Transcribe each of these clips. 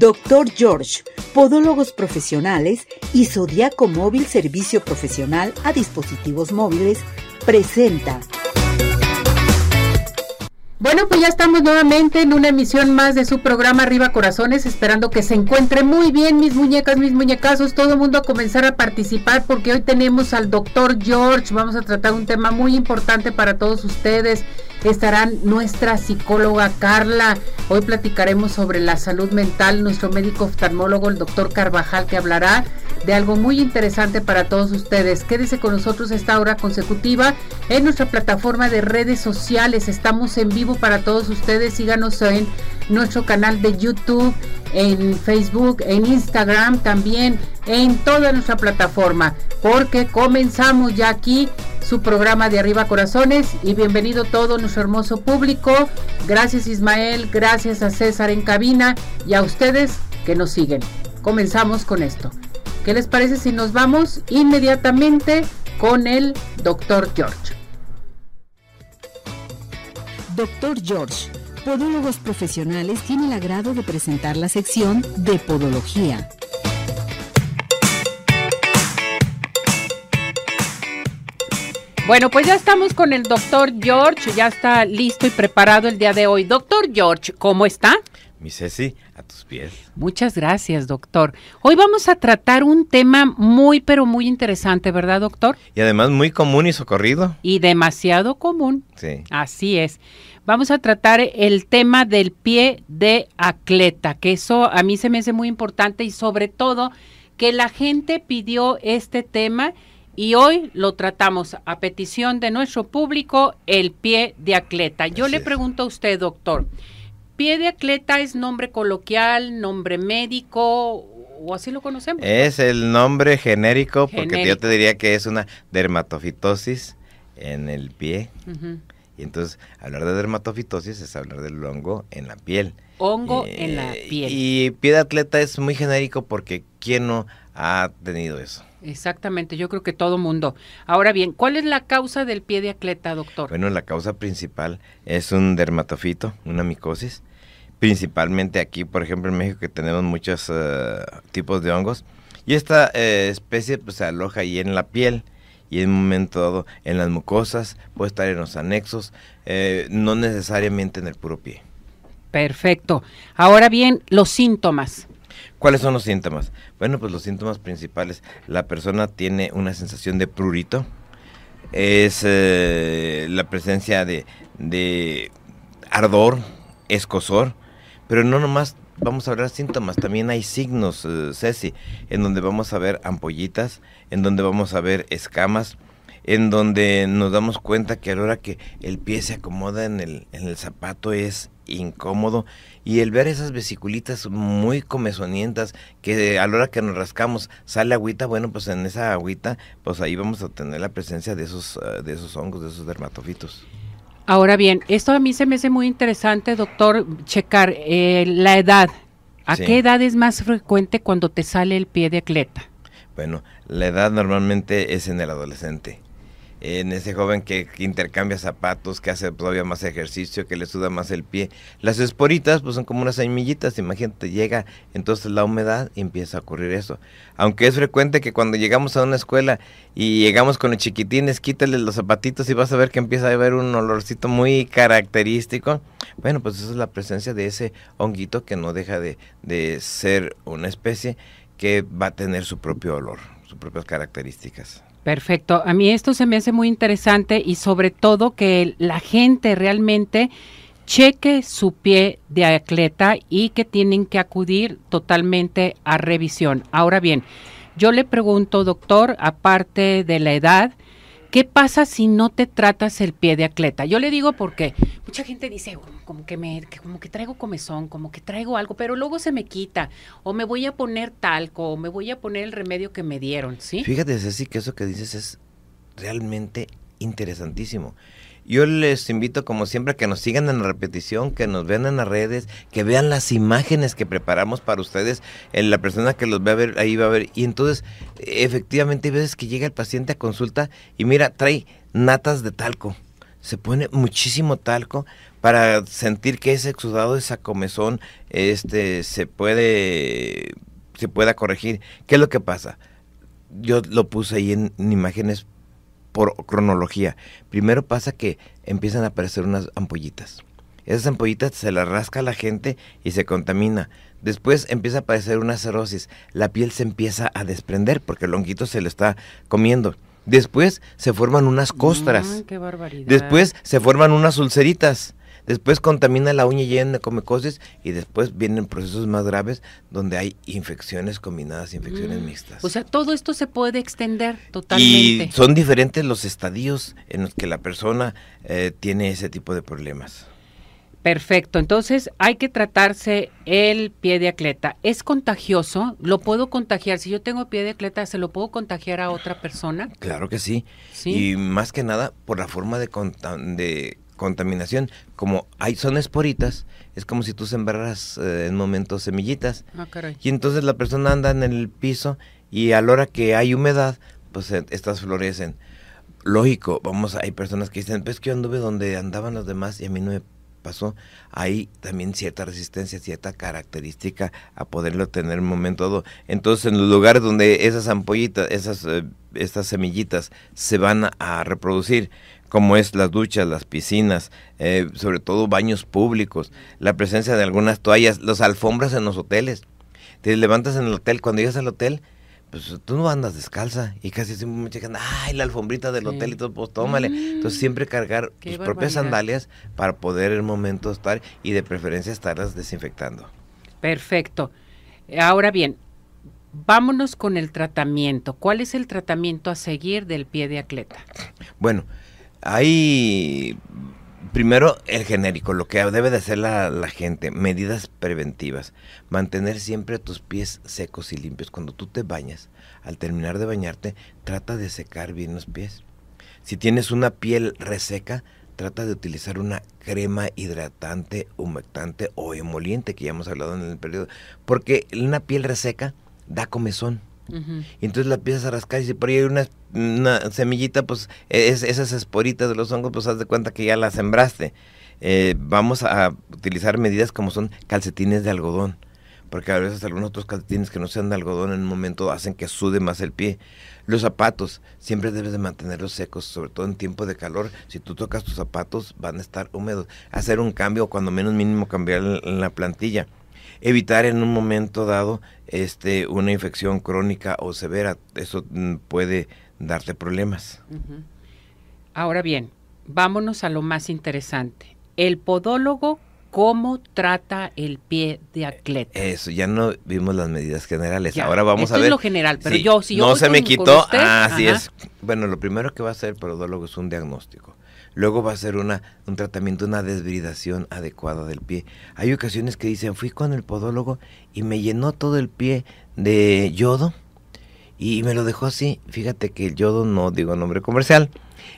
Dr. George, Podólogos Profesionales y Zodiaco Móvil Servicio Profesional a Dispositivos Móviles, presenta. Bueno, pues ya estamos nuevamente en una emisión más de su programa Arriba Corazones, esperando que se encuentre muy bien mis muñecas, mis muñecazos, todo el mundo a comenzar a participar porque hoy tenemos al doctor George, vamos a tratar un tema muy importante para todos ustedes estará nuestra psicóloga Carla. Hoy platicaremos sobre la salud mental, nuestro médico oftalmólogo, el doctor Carvajal, que hablará de algo muy interesante para todos ustedes. Quédese con nosotros esta hora consecutiva en nuestra plataforma de redes sociales. Estamos en vivo para todos ustedes. Síganos en nuestro canal de YouTube, en Facebook, en Instagram, también en toda nuestra plataforma, porque comenzamos ya aquí su programa de Arriba Corazones y bienvenido todo nuestro hermoso público. Gracias Ismael, gracias a César en cabina y a ustedes que nos siguen. Comenzamos con esto. ¿Qué les parece si nos vamos inmediatamente con el doctor George? Doctor George, Podólogos Profesionales tiene el agrado de presentar la sección de Podología. Bueno, pues ya estamos con el doctor George, ya está listo y preparado el día de hoy. Doctor George, ¿cómo está? Mi Ceci, a tus pies. Muchas gracias, doctor. Hoy vamos a tratar un tema muy, pero muy interesante, ¿verdad, doctor? Y además muy común y socorrido. Y demasiado común. Sí. Así es. Vamos a tratar el tema del pie de atleta, que eso a mí se me hace muy importante y sobre todo que la gente pidió este tema y hoy lo tratamos a petición de nuestro público, el pie de atleta. Yo le pregunto a usted, doctor, ¿pie de atleta es nombre coloquial, nombre médico o así lo conocemos? Es el nombre genérico, porque yo te diría que es una dermatofitosis en el pie. Y entonces, hablar de dermatofitosis es hablar del hongo en la piel. Hongo en la piel. Y pie de atleta es muy genérico porque ¿quién no ha tenido eso? Exactamente, yo creo que todo mundo. Ahora bien, ¿cuál es la causa del pie de atleta, doctor? Bueno, la causa principal es un dermatofito, una micosis. Principalmente aquí, por ejemplo, en México, que tenemos muchos eh, tipos de hongos. Y esta eh, especie pues, se aloja ahí en la piel y en un momento dado en las mucosas, puede estar en los anexos, eh, no necesariamente en el puro pie. Perfecto. Ahora bien, los síntomas. ¿Cuáles son los síntomas? Bueno, pues los síntomas principales, la persona tiene una sensación de prurito, es eh, la presencia de, de, ardor, escosor, pero no nomás vamos a hablar síntomas, también hay signos, eh, Ceci, en donde vamos a ver ampollitas, en donde vamos a ver escamas, en donde nos damos cuenta que a la hora que el pie se acomoda en el, en el zapato es incómodo y el ver esas vesiculitas muy comezonientas que a la hora que nos rascamos sale agüita, bueno, pues en esa agüita, pues ahí vamos a tener la presencia de esos, uh, de esos hongos, de esos dermatofitos. Ahora bien, esto a mí se me hace muy interesante, doctor, checar eh, la edad. ¿A sí. qué edad es más frecuente cuando te sale el pie de atleta? Bueno, la edad normalmente es en el adolescente en ese joven que, intercambia zapatos, que hace todavía más ejercicio, que le suda más el pie. Las esporitas pues son como unas semillitas, imagínate, llega entonces la humedad y empieza a ocurrir eso. Aunque es frecuente que cuando llegamos a una escuela y llegamos con los chiquitines, quítale los zapatitos y vas a ver que empieza a haber un olorcito muy característico. Bueno, pues esa es la presencia de ese honguito que no deja de, de ser una especie que va a tener su propio olor, sus propias características. Perfecto. A mí esto se me hace muy interesante y sobre todo que la gente realmente cheque su pie de atleta y que tienen que acudir totalmente a revisión. Ahora bien, yo le pregunto, doctor, aparte de la edad, ¿qué pasa si no te tratas el pie de atleta? Yo le digo porque mucha gente dice, como que me, como que traigo comezón, como que traigo algo, pero luego se me quita, o me voy a poner talco, o me voy a poner el remedio que me dieron, ¿sí? Fíjate, Ceci, que eso que dices es realmente interesantísimo. Yo les invito, como siempre, a que nos sigan en la repetición, que nos vean en las redes, que vean las imágenes que preparamos para ustedes. La persona que los ve a ver, ahí va a ver. Y entonces, efectivamente, hay veces que llega el paciente a consulta y mira, trae natas de talco se pone muchísimo talco para sentir que ese exudado, esa comezón, este, se puede, se pueda corregir. ¿Qué es lo que pasa? Yo lo puse ahí en, imágenes por cronología. Primero pasa que empiezan a aparecer unas ampollitas. Esas ampollitas se las rasca la gente y se contamina. Después empieza a aparecer una cirrosis. La piel se empieza a desprender porque el honguito se lo está comiendo. Después se forman unas costras. qué barbaridad. Después se forman unas ulceritas. Después contamina la uña llena de comicosis y después vienen procesos más graves donde hay infecciones combinadas, infecciones Mm. mixtas. O sea, todo esto se puede extender totalmente. y son diferentes los estadios en los que la persona eh, tiene ese tipo de problemas. Perfecto, entonces hay que tratarse el pie de atleta. ¿Es contagioso? ¿Lo puedo contagiar? Si yo tengo pie de atleta, ¿se lo puedo contagiar a otra persona? Claro que sí. Sí. Y más que nada por la forma de, de contaminación. Como hay son esporitas, es como si tú sembraras eh, en momentos semillitas. Ah, caray. Y entonces la persona anda en el piso y a la hora que hay humedad, pues eh, estas florecen. Lógico, vamos, hay personas que dicen, pues que yo anduve donde andaban los demás y a mí no me pasó. Hay también cierta resistencia, cierta característica a poderlo tener en un momento dado. Entonces, en los lugares donde esas ampollitas, esas eh, estas semillitas se van a, a reproducir, como es las duchas, las piscinas, eh, sobre todo baños públicos, la presencia de algunas toallas, las alfombras en los hoteles. Te levantas en el hotel, cuando llegas al hotel, pues tú no andas descalza y casi siempre me checan, ay, la alfombrita del Sí. hotel y todo, pues tómale. Mm. Entonces siempre cargar Qué tus propias sandalias para poder en el momento estar y de preferencia estarlas desinfectando. Perfecto. Ahora bien, vámonos con el tratamiento. ¿Cuál es el tratamiento a seguir del pie de atleta? Bueno, hay primero el genérico, lo que debe de hacer la, gente, medidas preventivas, mantener siempre tus pies secos y limpios. Cuando tú te bañas, al terminar de bañarte, trata de secar bien los pies. Si tienes una piel reseca, trata de utilizar una crema hidratante, humectante o emoliente, que ya hemos hablado en el periodo, porque una piel reseca da comezón. Y entonces la empiezas a rascar y si por ahí hay una, semillita, pues es, esas esporitas de los hongos, pues haz de cuenta que ya la sembraste. Eh, vamos a utilizar medidas como son calcetines de algodón, porque a veces algunos otros calcetines que no sean de algodón en un momento hacen que sude más el pie. Los zapatos, siempre debes de mantenerlos secos, sobre todo en tiempo de calor. Si tú tocas tus zapatos, van a estar húmedos. Hacer un cambio, cuando menos mínimo cambiar la plantilla evitar en un momento dado este una infección crónica o severa eso mm, puede darte problemas. Ahora bien, vámonos a lo más interesante. El podólogo, ¿cómo trata el pie de atleta? eso ya no vimos las medidas generales Ya, ahora vamos esto a es ver lo general, pero Sí, yo, si yo no voy se me con- quitó usted, ah, así es bueno lo primero que va a hacer el podólogo es un diagnóstico Luego va a ser una, un tratamiento, una desbridación adecuada del pie. Hay ocasiones que dicen, fui con el podólogo y me llenó todo el pie de yodo y me lo dejó así. Fíjate que el yodo no digo nombre comercial.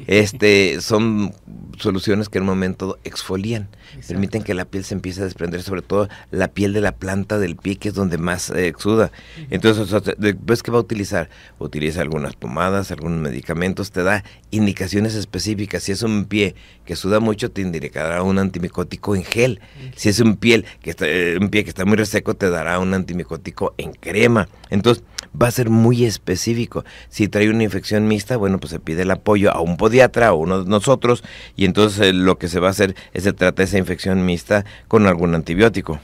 Este son soluciones que en un momento exfolian, permiten que la piel se empiece a desprender, sobre todo la piel de la planta del pie, que es donde más eh, exuda. Entonces, o sea, después, ¿qué va a utilizar? Utiliza algunas pomadas, algunos medicamentos, te da indicaciones específicas. Si es un pie que suda mucho, te indicará un antimicótico en gel. Si es un, piel que está, eh, un pie que está muy reseco, te dará un antimicótico en crema. Entonces, va a ser muy específico. Si trae una infección mixta, bueno, pues se pide el apoyo a un podiatra o uno de nosotros y entonces eh, lo que se va a hacer es se trata esa infección mixta con algún antibiótico.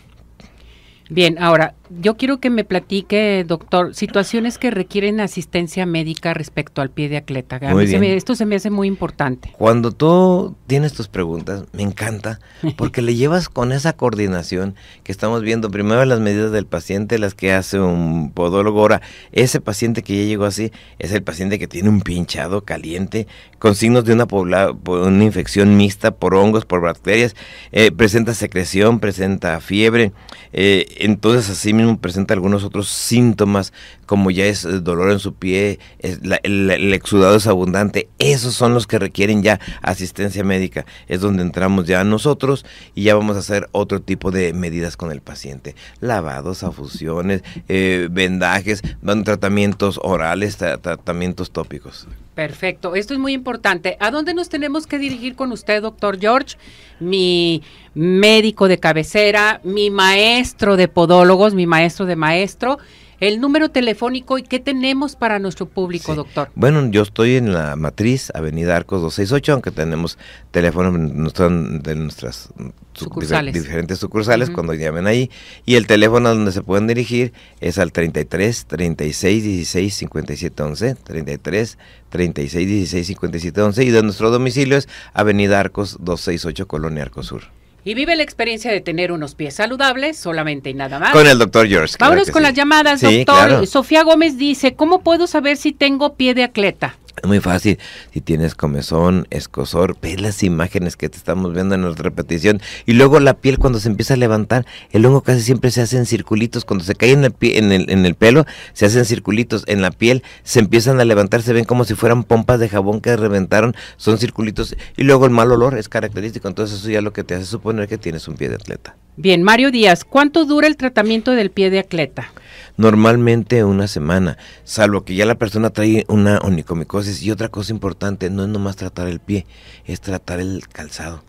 Bien, ahora, yo quiero que me platique, doctor, situaciones que requieren asistencia médica respecto al pie de atleta. Muy se me- esto se me hace muy importante. Cuando tú tienes tus preguntas, me encanta, porque le llevas con esa coordinación que estamos viendo, primero las medidas del paciente, las que hace un podólogo. Ahora, ese paciente que ya llegó así, es el paciente que tiene un pinchado caliente, con signos de una, pobla- una infección mixta por hongos, por bacterias, eh, presenta secreción, presenta fiebre. eh, entonces, así mismo presenta algunos otros síntomas, como ya es eh, dolor en su pie, el, exudado es abundante, esos son los que requieren ya asistencia médica. Es donde entramos ya nosotros y ya vamos a hacer otro tipo de medidas con el paciente. Lavados, afusiones, eh, vendajes, van tratamientos orales, tratamientos tópicos. Perfecto, esto es muy importante. ¿A dónde nos tenemos que dirigir con usted, doctor George? Mi médico de cabecera, mi maestro de podólogos, mi maestro de maestro el número telefónico y qué tenemos para nuestro público, doctor. Bueno, yo estoy en la matriz, Avenida Arcos 268, aunque tenemos teléfono de nuestras sucursales. diferentes sucursales cuando llamen ahí. Y el teléfono donde se pueden dirigir es al 33 36 16 57 11, 33 36 16 57 11 y de nuestro domicilio es Avenida Arcos 268, Colonia Arcosur y vive la experiencia de tener unos pies saludables solamente y nada más. Con el doctor George. Vámonos con las llamadas, doctor. Sofía Gómez dice, ¿cómo puedo saber si tengo pie de atleta? Es muy fácil. Si tienes comezón, escosor, ves las imágenes que te estamos viendo en la repetición. Y luego la piel cuando se empieza a levantar, el hongo casi siempre se hace en circulitos. Cuando se cae en el, en el, en el pelo, se hacen circulitos. En la piel se empiezan a levantar, se ven como si fueran pompas de jabón que reventaron. Son circulitos. Y luego el mal olor es característico. Entonces eso ya lo que te hace suponer que tienes un pie de atleta. Bien, Mario Díaz, ¿cuánto dura el tratamiento del pie de atleta? Normalmente una semana, salvo que ya la persona trae una onicomicosis. Y otra cosa importante, no es nomás tratar el pie, es tratar el calzado.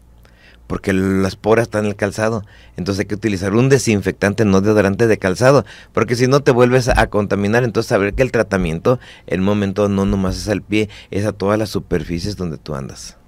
Porque las poras están en el calzado. Entonces hay que utilizar un desinfectante, no deodorante de calzado. Porque si no te vuelves a contaminar. Entonces saber que el tratamiento, el momento no nomás es al pie, es a todas las superficies donde tú andas.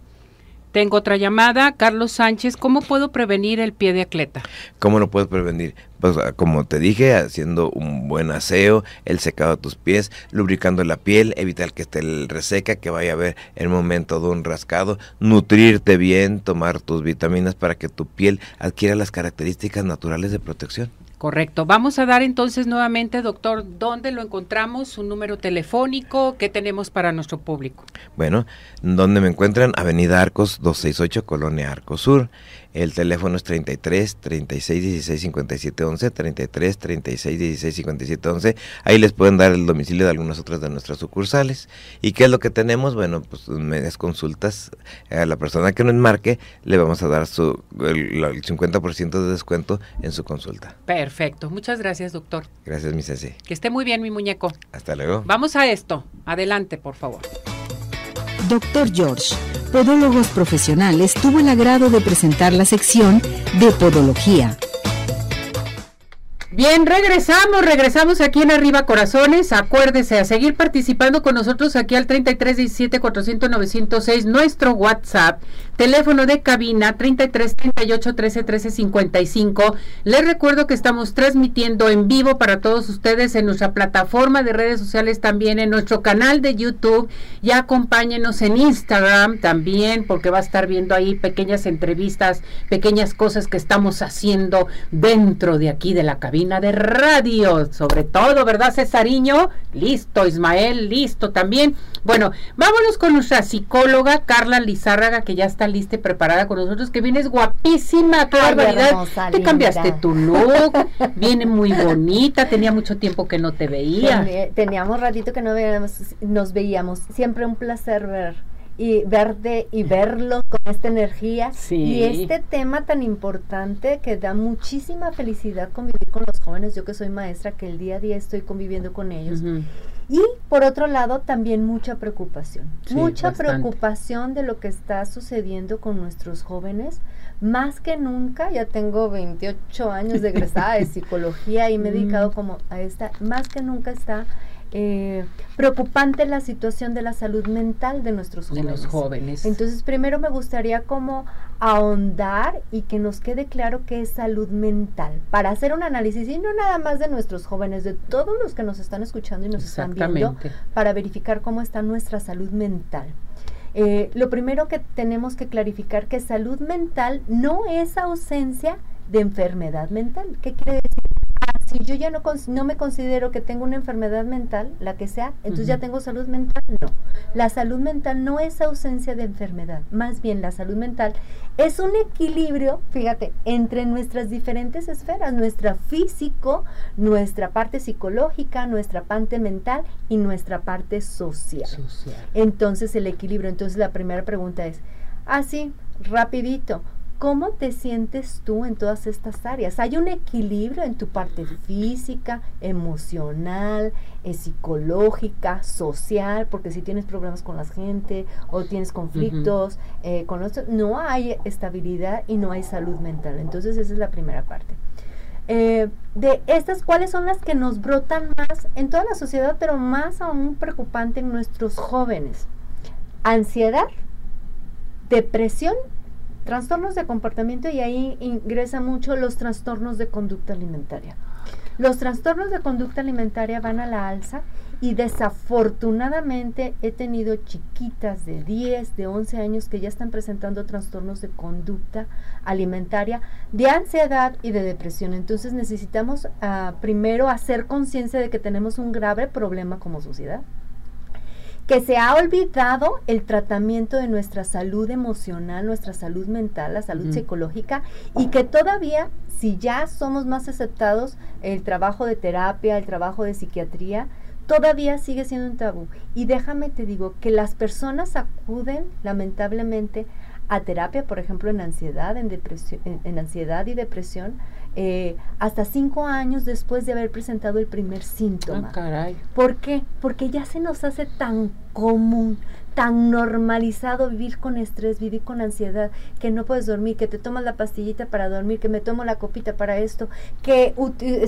Tengo otra llamada, Carlos Sánchez. ¿Cómo puedo prevenir el pie de atleta? ¿Cómo lo puedo prevenir? Pues ah, como te dije, haciendo un buen aseo, el secado de tus pies, lubricando la piel, evitar que esté reseca, que vaya a haber el momento de un rascado, nutrirte bien, tomar tus vitaminas para que tu piel adquiera las características naturales de protección. Correcto. Vamos a dar entonces nuevamente, doctor, dónde lo encontramos, su número telefónico, qué tenemos para nuestro público. Bueno, donde me encuentran, Avenida Arcos 268, Colonia Arcos Sur. El teléfono es 33 36 16 57 11, 33 36 16 57 11. Ahí les pueden dar el domicilio de algunas otras de nuestras sucursales. ¿Y qué es lo que tenemos? Bueno, pues medias consultas. A la persona que nos marque le vamos a dar su, el, 50% de descuento en su consulta. Perfecto. Muchas gracias, doctor. Gracias, mi Ceci. Que esté muy bien, mi muñeco. Hasta luego. Vamos a esto. Adelante, por favor. Doctor George, Podólogos Profesionales, tuvo el agrado de presentar la sección de Podología. Bien, regresamos, regresamos aquí en Arriba Corazones. Acuérdese a seguir participando con nosotros aquí al 3317 400 906, nuestro WhatsApp, teléfono de cabina 33 38 13 13 55. Les recuerdo que estamos transmitiendo en vivo para todos ustedes en nuestra plataforma de redes sociales, también en nuestro canal de YouTube. Y acompáñenos en Instagram también, porque va a estar viendo ahí pequeñas entrevistas, pequeñas cosas que estamos haciendo dentro de aquí de la cabina de radio, sobre todo, ¿verdad, Cesariño? Listo, Ismael, listo también. Bueno, vámonos con nuestra psicóloga Carla Lizárraga, que ya está y preparada con nosotros, que vienes guapísima, qué barbaridad. Te cambiaste tu look, viene muy bonita, tenía mucho tiempo que no te veía. Teníamos ratito que no veíamos, nos veíamos. Siempre un placer ver y verte y verlo con esta energía y este tema tan importante que da muchísima felicidad convivir con los jóvenes, yo que soy maestra, que el día a día estoy conviviendo con ellos. Y por otro lado, también mucha preocupación, mucha preocupación de lo que está sucediendo con nuestros jóvenes. Más que nunca, ya tengo 28 años de egresada de psicología y me he dedicado como a esta, más que nunca está eh, preocupante la situación de la salud mental de nuestros jóvenes. De los jóvenes. Entonces, primero me gustaría como ahondar y que nos quede claro qué es salud mental, para hacer un análisis y no nada más de nuestros jóvenes, de todos los que nos están escuchando y nos están viendo, para verificar cómo está nuestra salud mental. Eh, lo primero que tenemos que clarificar que salud mental no es ausencia de enfermedad mental. ¿Qué quiere decir? Si yo ya no, no me considero que tengo una enfermedad mental, la que sea, entonces ya tengo salud mental, no. La salud mental no es ausencia de enfermedad, más bien la salud mental es un equilibrio, fíjate, entre nuestras diferentes esferas, nuestra físico, nuestra parte psicológica, nuestra parte mental y nuestra parte social. Entonces el equilibrio, entonces la primera pregunta es, así, ah, rapidito, ¿Cómo te sientes tú en todas estas áreas? ¿Hay un equilibrio en tu parte física, emocional, eh, psicológica, social? Porque si tienes problemas con la gente o tienes conflictos eh, con otros, no hay estabilidad y no hay salud mental. Entonces esa es la primera parte. Eh, de estas, ¿cuáles son las que nos brotan más en toda la sociedad, pero más aún preocupante en nuestros jóvenes? Ansiedad, depresión trastornos de comportamiento y ahí ingresa mucho los trastornos de conducta alimentaria. Los trastornos de conducta alimentaria van a la alza y desafortunadamente he tenido chiquitas de 10, de 11 años que ya están presentando trastornos de conducta alimentaria, de ansiedad y de depresión. Entonces necesitamos uh, primero hacer conciencia de que tenemos un grave problema como sociedad que se ha olvidado el tratamiento de nuestra salud emocional, nuestra salud mental, la salud psicológica, y que todavía, si ya somos más aceptados, el trabajo de terapia, el trabajo de psiquiatría, todavía sigue siendo un tabú. Y déjame te digo que las personas acuden, lamentablemente, a terapia, por ejemplo, en ansiedad, en, depresión, en ansiedad y depresión, eh, hasta cinco años después de haber presentado el primer síntoma. Ah, caray. ¿Por qué? Porque ya se nos hace tan común, tan normalizado vivir con estrés, vivir con ansiedad, que no puedes dormir, que te tomas la pastillita para dormir, que me tomo la copita para esto, que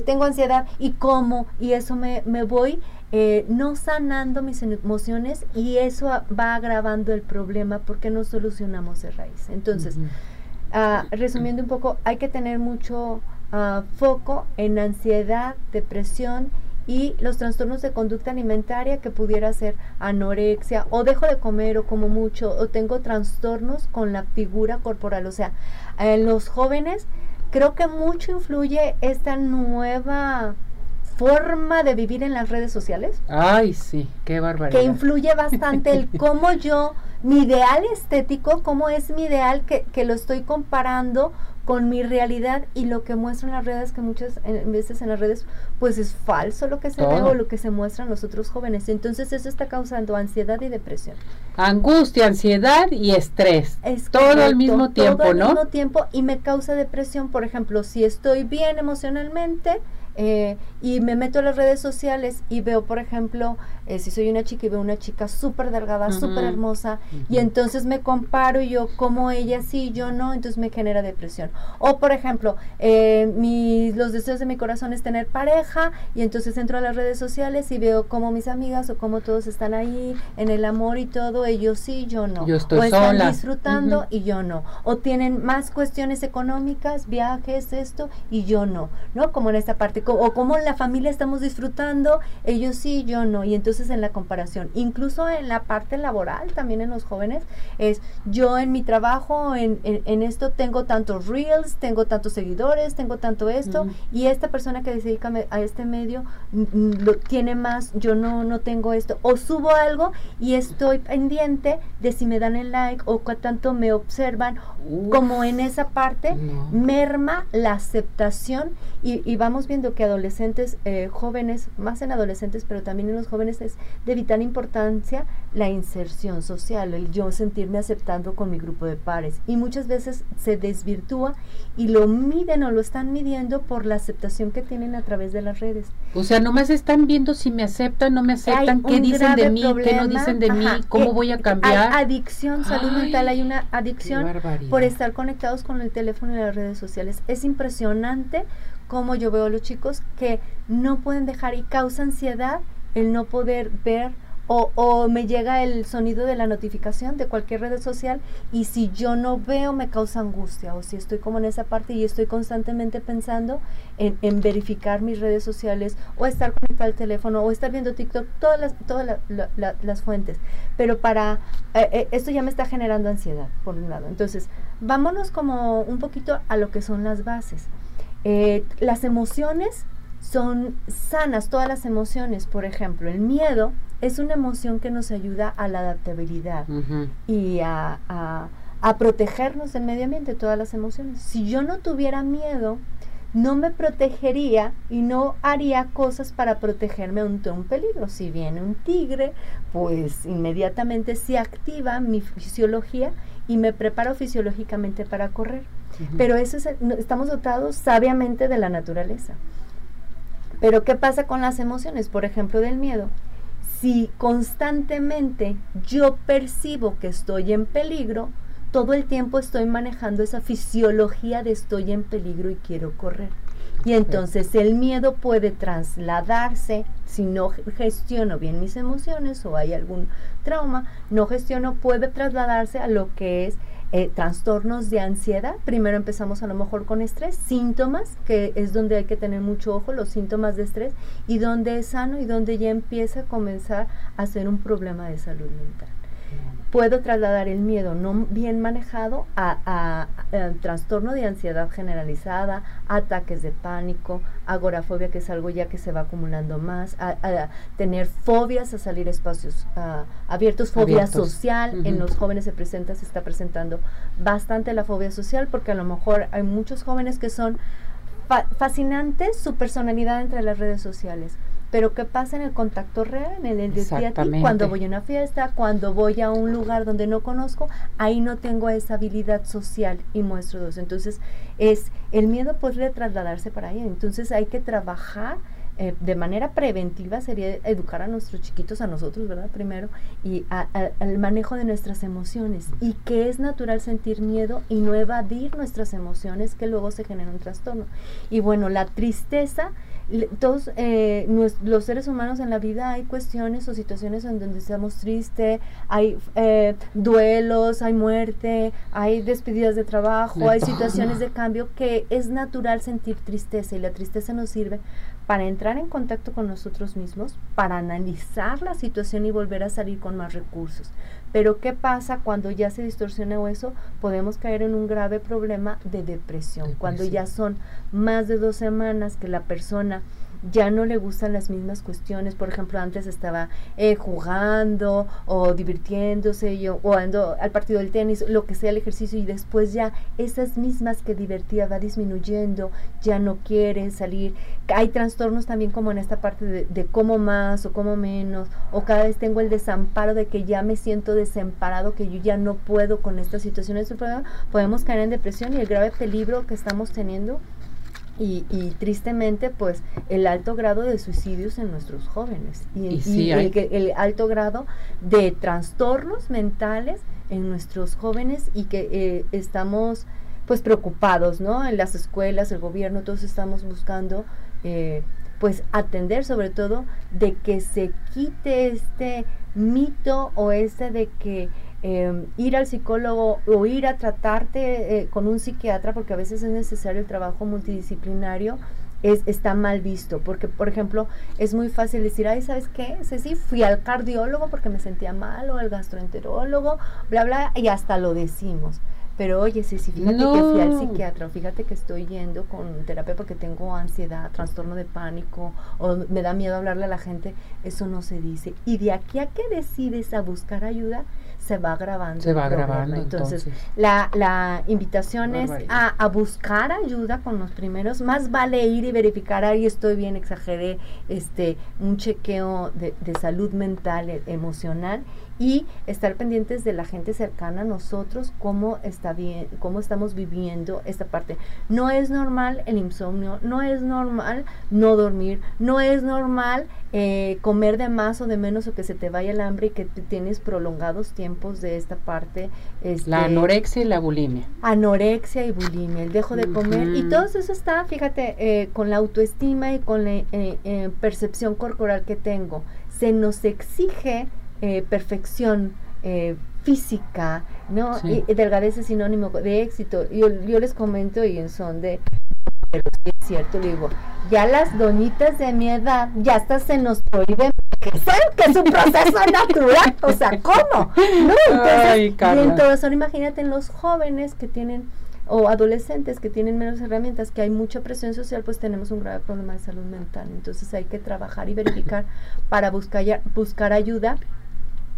tengo ansiedad y como, y eso me, me voy eh, no sanando mis emociones y eso va agravando el problema porque no solucionamos de raíz. Entonces, ah, resumiendo un poco, hay que tener mucho foco en ansiedad, depresión y los trastornos de conducta alimentaria que pudiera ser anorexia o dejo de comer o como mucho o tengo trastornos con la figura corporal. O sea, en los jóvenes creo que mucho influye esta nueva forma de vivir en las redes sociales. Ay, sí, qué barbaridad. Que influye bastante el cómo yo, mi ideal estético, cómo es mi ideal que, que lo estoy comparando con mi realidad y lo que muestran las redes, que muchas veces en las redes, pues es falso lo que se ve o lo que se muestran los otros jóvenes. Entonces eso está causando ansiedad y depresión. Angustia, ansiedad y estrés. todo al mismo tiempo, todo ¿no? Todo al mismo tiempo y me causa depresión, por ejemplo, si estoy bien emocionalmente, eh, y me meto a las redes sociales y veo, por ejemplo, eh, si soy una chica y veo una chica súper delgada, súper hermosa, y entonces me comparo y yo como ella sí, yo no, entonces me genera depresión. O, por ejemplo, eh, mis, los deseos de mi corazón es tener pareja, y entonces entro a las redes sociales y veo como mis amigas o como todos están ahí en el amor y todo, ellos sí, yo no. Yo estoy o están disfrutando y yo no. O tienen más cuestiones económicas, viajes, esto, y yo no, ¿no? Como en esta parte o cómo la familia estamos disfrutando, ellos sí, yo no. Y entonces en la comparación, incluso en la parte laboral, también en los jóvenes, es yo en mi trabajo, en, en, esto tengo tantos reels, tengo tantos seguidores, tengo tanto esto, y esta persona que se dedica a este medio lo tiene más, yo no, no tengo esto. O subo algo y estoy pendiente de si me dan el like o cuánto me observan, como en esa parte merma la aceptación y, y vamos viendo que adolescentes, eh, jóvenes, más en adolescentes, pero también en los jóvenes es de vital importancia la inserción social, el yo sentirme aceptando con mi grupo de pares. Y muchas veces se desvirtúa y lo miden o lo están midiendo por la aceptación que tienen a través de las redes. O sea, nomás están viendo si me aceptan, no me aceptan, qué dicen de mí, qué no dicen de mí, cómo eh, voy a cambiar. Hay adicción, salud mental, hay una adicción por estar conectados con el teléfono y las redes sociales. Es impresionante como yo veo a los chicos que no pueden dejar y causa ansiedad el no poder ver o, me llega el sonido de la notificación de cualquier red social y si yo no veo me causa angustia o si estoy como en esa parte y estoy constantemente pensando en, en verificar mis redes sociales o estar conectado al teléfono o estar viendo TikTok, todas las, todas las fuentes. Pero para eh, eh, esto ya me está generando ansiedad, por un lado. Entonces, vámonos como un poquito a lo que son las bases. Eh, las emociones son sanas todas las emociones. Por ejemplo, el miedo es una emoción que nos ayuda a la adaptabilidad y a, a, protegernos del medio ambiente, todas las emociones. Si yo no tuviera miedo, no me protegería y no haría cosas para protegerme ante un peligro. Si viene un tigre, pues inmediatamente se activa mi fisiología y me preparo fisiológicamente para correr. Pero eso es, estamos dotados sabiamente de la naturaleza. Pero ¿qué pasa con las emociones? Por ejemplo, del miedo. Si constantemente yo percibo que estoy en peligro, todo el tiempo estoy manejando esa fisiología de estoy en peligro y quiero correr. Y entonces el miedo puede trasladarse, si no gestiono bien mis emociones o hay algún trauma, no gestiono, puede trasladarse a lo que es eh, trastornos de ansiedad. Primero empezamos a lo mejor con estrés, síntomas, que es donde hay que tener mucho ojo, los síntomas de estrés, y donde es sano y donde ya empieza a comenzar a ser un problema de salud mental puedo trasladar el miedo no bien manejado a, trastorno de ansiedad generalizada, ataques de pánico, agorafobia, que es algo ya que se va acumulando más, a, tener fobias a salir a espacios abiertos, fobia social, en los jóvenes se presenta, se está presentando bastante la fobia social, porque a lo mejor hay muchos jóvenes que son fascinantes su personalidad entre las redes sociales pero ¿qué pasa en el contacto real, en el día a día? Cuando voy a una fiesta, cuando voy a un lugar donde no conozco, ahí no tengo esa habilidad social y muestro dos. Entonces, es el miedo podría trasladarse para ahí. Entonces, hay que trabajar eh, de manera preventiva sería educar a nuestros chiquitos, a nosotros, ¿verdad? Primero, y al manejo de nuestras emociones. Y que es natural sentir miedo y no evadir nuestras emociones, que luego se genera un trastorno. Y bueno, la tristeza todos eh, los seres humanos en la vida hay cuestiones o situaciones en donde estamos tristes, hay eh, duelos, hay muerte, hay despedidas de trabajo, hay situaciones de cambio que es natural sentir tristeza y la tristeza nos sirve para entrar en contacto con nosotros mismos, para analizar la situación y volver a salir con más recursos. Pero ¿qué pasa cuando ya se distorsiona eso? Podemos caer en un grave problema de depresión, cuando ya son más de dos semanas que la persona ya no le gustan las mismas cuestiones. Por ejemplo, antes estaba eh, jugando o divirtiéndose yo, o ando al partido del tenis, lo que sea el ejercicio, y después ya esas mismas que divertía va disminuyendo, ya no quiere salir. Hay trastornos también como en esta parte de, de cómo más o cómo menos, o cada vez tengo el desamparo de que ya me siento desamparado, que yo ya no puedo con esta situación. Este podemos caer en depresión y el grave peligro que estamos teniendo y, tristemente pues el alto grado de suicidios en nuestros jóvenes y, el, alto grado de trastornos mentales en nuestros jóvenes y que eh, estamos pues preocupados no en las escuelas el gobierno todos estamos buscando eh, pues atender sobre todo de que se quite este mito o este de que Em, ir al psicólogo o ir a tratarte eh, con un psiquiatra, porque a veces es necesario el trabajo multidisciplinario, es, está mal visto, porque por ejemplo es muy fácil decir, ay, ¿sabes qué? sí, fui al cardiólogo porque me sentía mal o al gastroenterólogo, bla, bla, y hasta lo decimos. Pero oye, sí, sí, fíjate que fui al psiquiatra, fíjate que estoy yendo con terapia porque tengo ansiedad, trastorno de pánico, o me da miedo hablarle a la gente, eso no se dice. Y de aquí a que decides a buscar ayuda, se va grabando. Se va grabando. Entonces, La, la invitación es a, a, buscar ayuda con los primeros. Más vale ir y verificar, ahí estoy bien, exageré, este, un chequeo de, de salud mental, e, emocional y estar pendientes de la gente cercana a nosotros, cómo está bien, cómo estamos viviendo esta parte. No es normal el insomnio, no es normal no dormir, no es normal eh, comer de más o de menos o que se te vaya el hambre y que tienes prolongados tiempos de esta parte. Este, la anorexia y la bulimia. Anorexia y bulimia, el dejo de comer y todo eso está, fíjate, eh, con la autoestima y con la eh, percepción corporal que tengo. Se nos exige perfección física, ¿no? Y, delgadez es sinónimo de éxito. Yo, yo les comento y en son de pero sí es cierto, le digo, ya las doñitas de mi edad, ya hasta se nos prohíbe que es un proceso natural, o sea, ¿cómo? No, entonces, Ay, bien, todo eso, imagínate en los jóvenes que tienen o adolescentes que tienen menos herramientas, que hay mucha presión social, pues tenemos un grave problema de salud mental. Entonces hay que trabajar y verificar para buscar, buscar ayuda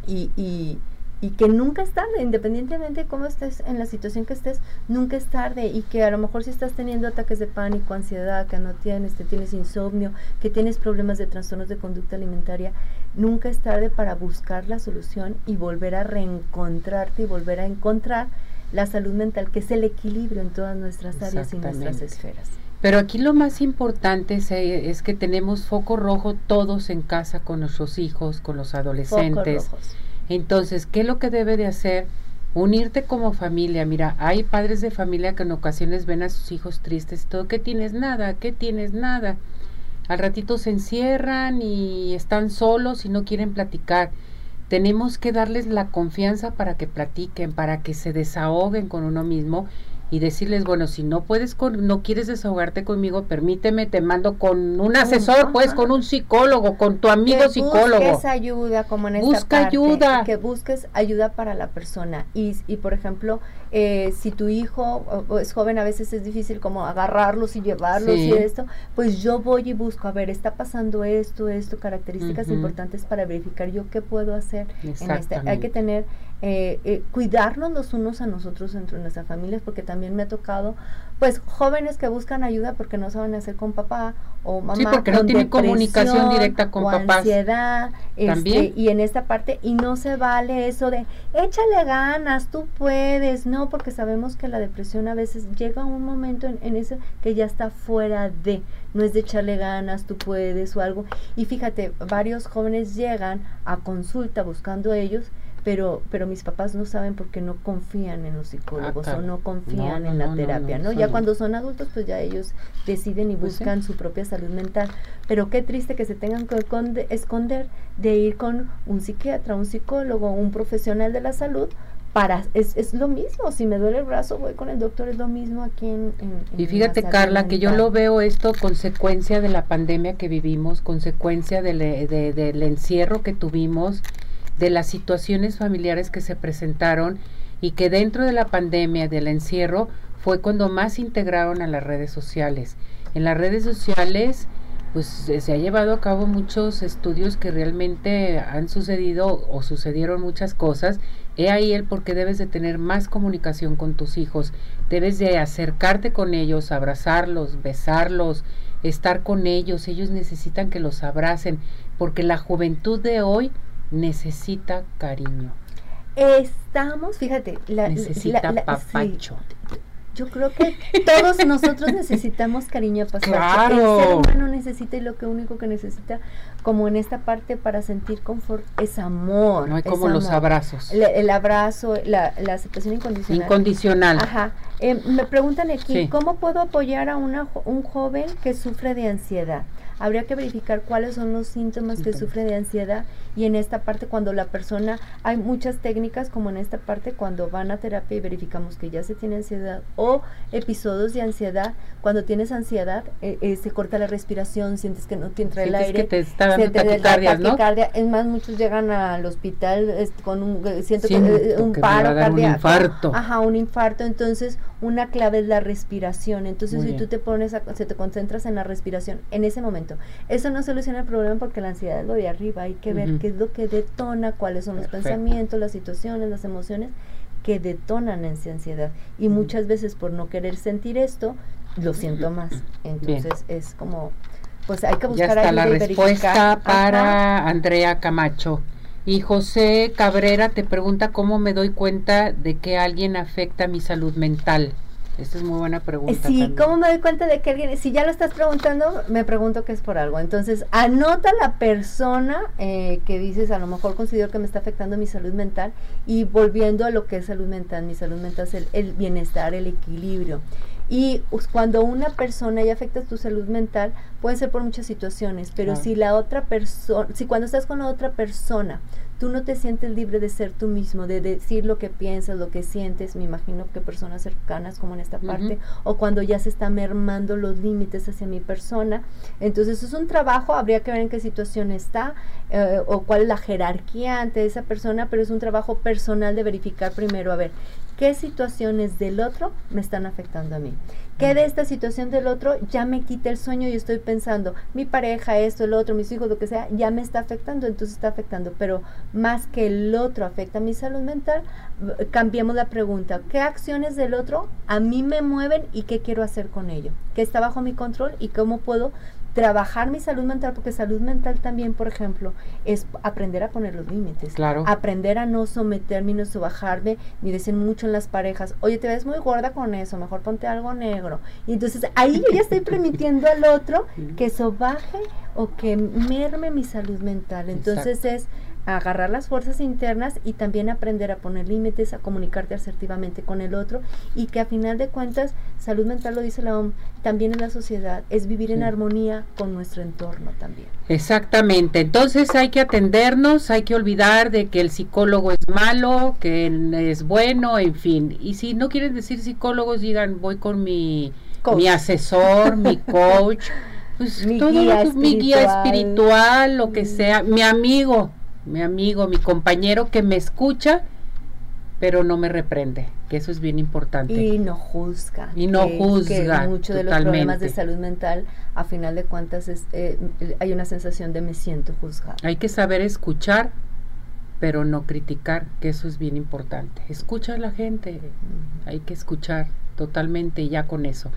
y, y y que nunca es tarde, independientemente de cómo estés en la situación que estés, nunca es tarde y que a lo mejor si estás teniendo ataques de pánico, ansiedad, que no tienes, te tienes insomnio, que tienes problemas de trastornos de conducta alimentaria, nunca es tarde para buscar la solución y volver a reencontrarte y volver a encontrar la salud mental, que es el equilibrio en todas nuestras áreas y nuestras esferas. Pero aquí lo más importante es, eh, es, que tenemos foco rojo todos en casa con nuestros hijos, con los adolescentes. Entonces, ¿qué es lo que debe de hacer? Unirte como familia. Mira, hay padres de familia que en ocasiones ven a sus hijos tristes y todo. ¿Qué tienes? Nada, ¿qué tienes? Nada. Al ratito se encierran y están solos y no quieren platicar. Tenemos que darles la confianza para que platiquen, para que se desahoguen con uno mismo y decirles, bueno, si no puedes, con, no quieres desahogarte conmigo, permíteme, te mando con un asesor, pues, con un psicólogo, con tu amigo que psicólogo. Busques ayuda, como en esta Busca ayuda. Que busques ayuda para la persona. Y, y por ejemplo, eh, si tu hijo es joven, a veces es difícil como agarrarlos y llevarlos y esto, pues yo voy y busco, a ver, está pasando esto, esto, características importantes para verificar yo qué puedo hacer en este. Hay que tener eh, eh, cuidarnos los unos a nosotros entre nuestras familias, porque también me ha tocado, pues, jóvenes que buscan ayuda porque no saben hacer con papá o mamá. Sí, porque no tienen comunicación directa con papá. ansiedad, este, y en esta parte, y no se vale eso de, échale ganas, tú puedes, no, porque sabemos que la depresión a veces llega a un momento en, en eso que ya está fuera de, no es de echarle ganas, tú puedes o algo. Y fíjate, varios jóvenes llegan a consulta buscando ellos, pero, pero mis papás no saben porque no confían en los psicólogos ah, o no confían en la terapia, ¿no? ya cuando son adultos, pues ya ellos deciden y pues buscan su propia salud mental. Pero qué triste que se tengan que esconder de ir con un psiquiatra, un psicólogo, un profesional de la salud para, es, es, lo mismo, si me duele el brazo voy con el doctor, es lo mismo aquí en... y fíjate Carla, que yo lo veo esto consecuencia de la pandemia que vivimos, consecuencia del, de, del encierro que tuvimos, de las situaciones familiares que se presentaron y que dentro de la pandemia, del encierro, fue cuando más integraron a las redes sociales. En las redes sociales, pues se ha llevado a cabo muchos estudios que realmente han sucedido o sucedieron muchas cosas. He ahí el por qué debes de tener más comunicación con tus hijos. Debes de acercarte con ellos, abrazarlos, besarlos, estar con ellos. Ellos necesitan que los abracen, porque la juventud de hoy necesita cariño. Estamos, fíjate, la, necesita papacho. yo creo que todos nosotros necesitamos cariño papacho. Claro. El ser humano necesita y lo que único que necesita, como en esta parte para sentir confort, es amor. No hay como los abrazos. el abrazo, la, aceptación incondicional. Incondicional. Ajá. Eh, me preguntan aquí, ¿cómo puedo apoyar a una, un joven que sufre de ansiedad? habría que verificar cuáles son los síntomas que sufre de ansiedad y en esta parte cuando la persona, hay muchas técnicas como en esta parte cuando van a terapia y verificamos que ya se tiene ansiedad o episodios de ansiedad, cuando tienes ansiedad eh, eh, se corta la respiración, sientes que no te entra el aire, que te está dando taquicardia, ¿no? es más muchos llegan al hospital con un eh, siento, que, un paro cardíaco, un infarto. Ajá, un infarto, entonces una clave es la respiración, entonces si tú te pones a, se te concentras en la respiración en ese momento eso no soluciona el problema porque la ansiedad es lo de arriba, hay que ver qué es lo que detona, cuáles son los pensamientos, las situaciones, las emociones que detonan esa ansiedad. Y muchas veces por no querer sentir esto, lo siento más. Entonces es como, pues hay que buscar ya está la respuesta para Andrea Camacho. Y José Cabrera te pregunta cómo me doy cuenta de que alguien afecta mi salud mental. Esta es muy buena pregunta. Sí, ¿cómo me doy cuenta de que alguien, si ya lo estás preguntando, me pregunto que es por algo? Entonces, anota la persona eh, que dices, a lo mejor considero que me está afectando mi salud mental y volviendo a lo que es salud mental, mi salud mental es el, bienestar, el equilibrio. Y cuando una persona ya afecta tu salud mental, puede ser por muchas situaciones, pero si la otra persona, si cuando estás con la otra persona, tú no te sientes libre de ser tú mismo, de decir lo que piensas, lo que sientes, me imagino que personas cercanas como en esta parte, o cuando ya se están mermando los límites hacia mi persona. Entonces es un trabajo, habría que ver en qué situación está eh, o cuál es la jerarquía ante esa persona, pero es un trabajo personal de verificar primero, a ver, qué situaciones del otro me están afectando a mí. ¿Qué de esta situación del otro ya me quita el sueño y estoy pensando, mi pareja, esto, el otro, mis hijos, lo que sea, ya me está afectando, entonces está afectando. Pero más que el otro afecta a mi salud mental, cambiemos la pregunta, ¿qué acciones del otro a mí me mueven y qué quiero hacer con ello? ¿Qué está bajo mi control y cómo puedo trabajar mi salud mental, porque salud mental también, por ejemplo, es aprender a poner los límites. Claro. Aprender a no someterme, no subajarme, ni decir mucho en las parejas, oye, te ves muy gorda con eso, mejor ponte algo negro. Y entonces ahí yo ya estoy permitiendo al otro que sobaje o que merme mi salud mental. Entonces es agarrar las fuerzas internas y también aprender a poner límites, a comunicarte asertivamente con el otro y que a final de cuentas, salud mental lo dice la OMS, también en la sociedad, es vivir en armonía con nuestro entorno también. Exactamente, entonces hay que atendernos, hay que olvidar de que el psicólogo es malo, que es bueno, en fin, y si no quieren decir psicólogos, digan voy con mi, mi asesor, mi coach. Pues mi, guía mi guía espiritual, lo que sea, mi amigo, mi amigo, mi compañero que me escucha, pero no me reprende, que eso es bien importante. Y no juzga. Y no juzga. Que muchos de los problemas de salud mental, a final de cuentas, es, eh, hay una sensación de me siento juzgado. Hay que saber escuchar, pero no criticar, que eso es bien importante. Escucha a la gente, hay que escuchar totalmente ya con eso.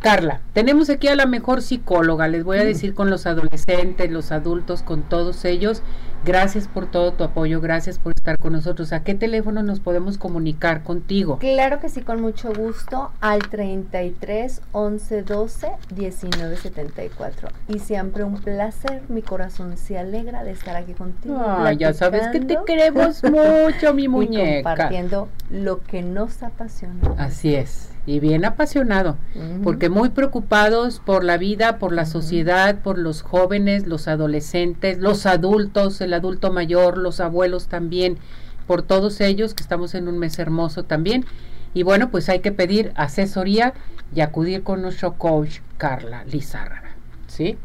Carla, tenemos aquí a la mejor psicóloga, les voy a decir con los adolescentes, los adultos, con todos ellos. Gracias por todo tu apoyo, gracias por estar con nosotros. ¿A qué teléfono nos podemos comunicar contigo? Claro que sí, con mucho gusto, al 33 11 12 19 74. Y siempre un placer, mi corazón se alegra de estar aquí contigo. Ah, ya sabes que te queremos mucho, mi muñeca. Y compartiendo lo que nos apasiona. Así es y bien apasionado, porque muy preocupados por la vida, por la sociedad, por los jóvenes, los adolescentes, los adultos, el adulto mayor, los abuelos también, por todos ellos que estamos en un mes hermoso también. Y bueno, pues hay que pedir asesoría y acudir con nuestro coach Carla Lizárraga, ¿sí?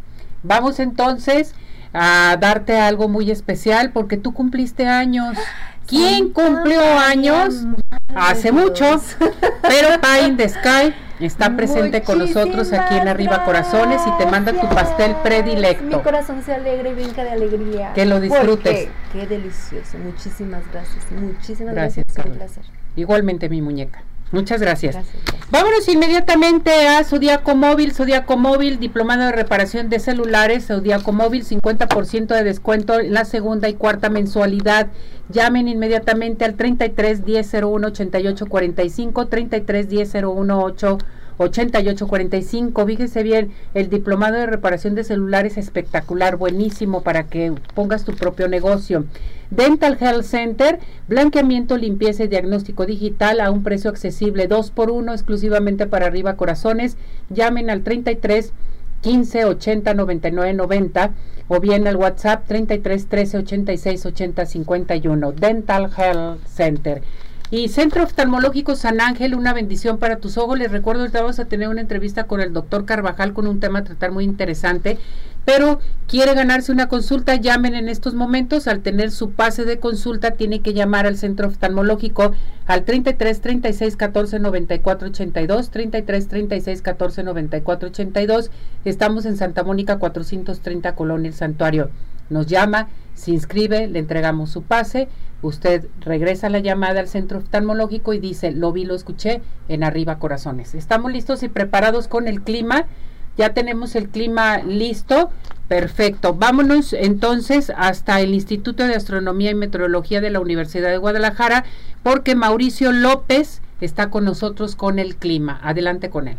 Vamos entonces a darte algo muy especial porque tú cumpliste años. ¿Quién cumplió años? Hace mucho, pero Pie in the Sky está presente con nosotros aquí en Arriba Corazones y te manda tu pastel predilecto. Mi corazón se alegra y brinca de alegría. Que lo disfrutes. Qué delicioso. Muchísimas gracias. Muchísimas gracias. gracias un placer. Igualmente mi muñeca. Muchas gracias. Vámonos inmediatamente a Zodiaco Móvil, Zodiaco Móvil, diplomado de reparación de celulares, Zodiaco Móvil, 50% de descuento en la segunda y cuarta mensualidad. Llamen inmediatamente al 33 10 01 88 45, 33 10 01 8 8845. Fíjese bien, el diplomado de reparación de celulares es espectacular, buenísimo para que pongas tu propio negocio. Dental Health Center, blanqueamiento, limpieza y diagnóstico digital a un precio accesible, 2 por 1 exclusivamente para arriba corazones. Llamen al 33 15 80 99 90 o bien al WhatsApp 33 13 86 80 51. Dental Health Center. Y Centro Oftalmológico San Ángel, una bendición para tus ojos. Les recuerdo que vamos a tener una entrevista con el doctor Carvajal con un tema a tratar muy interesante. Pero quiere ganarse una consulta, llamen en estos momentos. Al tener su pase de consulta, tiene que llamar al Centro Oftalmológico al 33 36 14 94 82. 33 36 14 94 82. Estamos en Santa Mónica 430 Colonia El Santuario. Nos llama, se inscribe, le entregamos su pase Usted regresa la llamada al centro oftalmológico y dice, lo vi, lo escuché en Arriba Corazones. Estamos listos y preparados con el clima. Ya tenemos el clima listo. Perfecto. Vámonos entonces hasta el Instituto de Astronomía y Meteorología de la Universidad de Guadalajara porque Mauricio López está con nosotros con el clima. Adelante con él.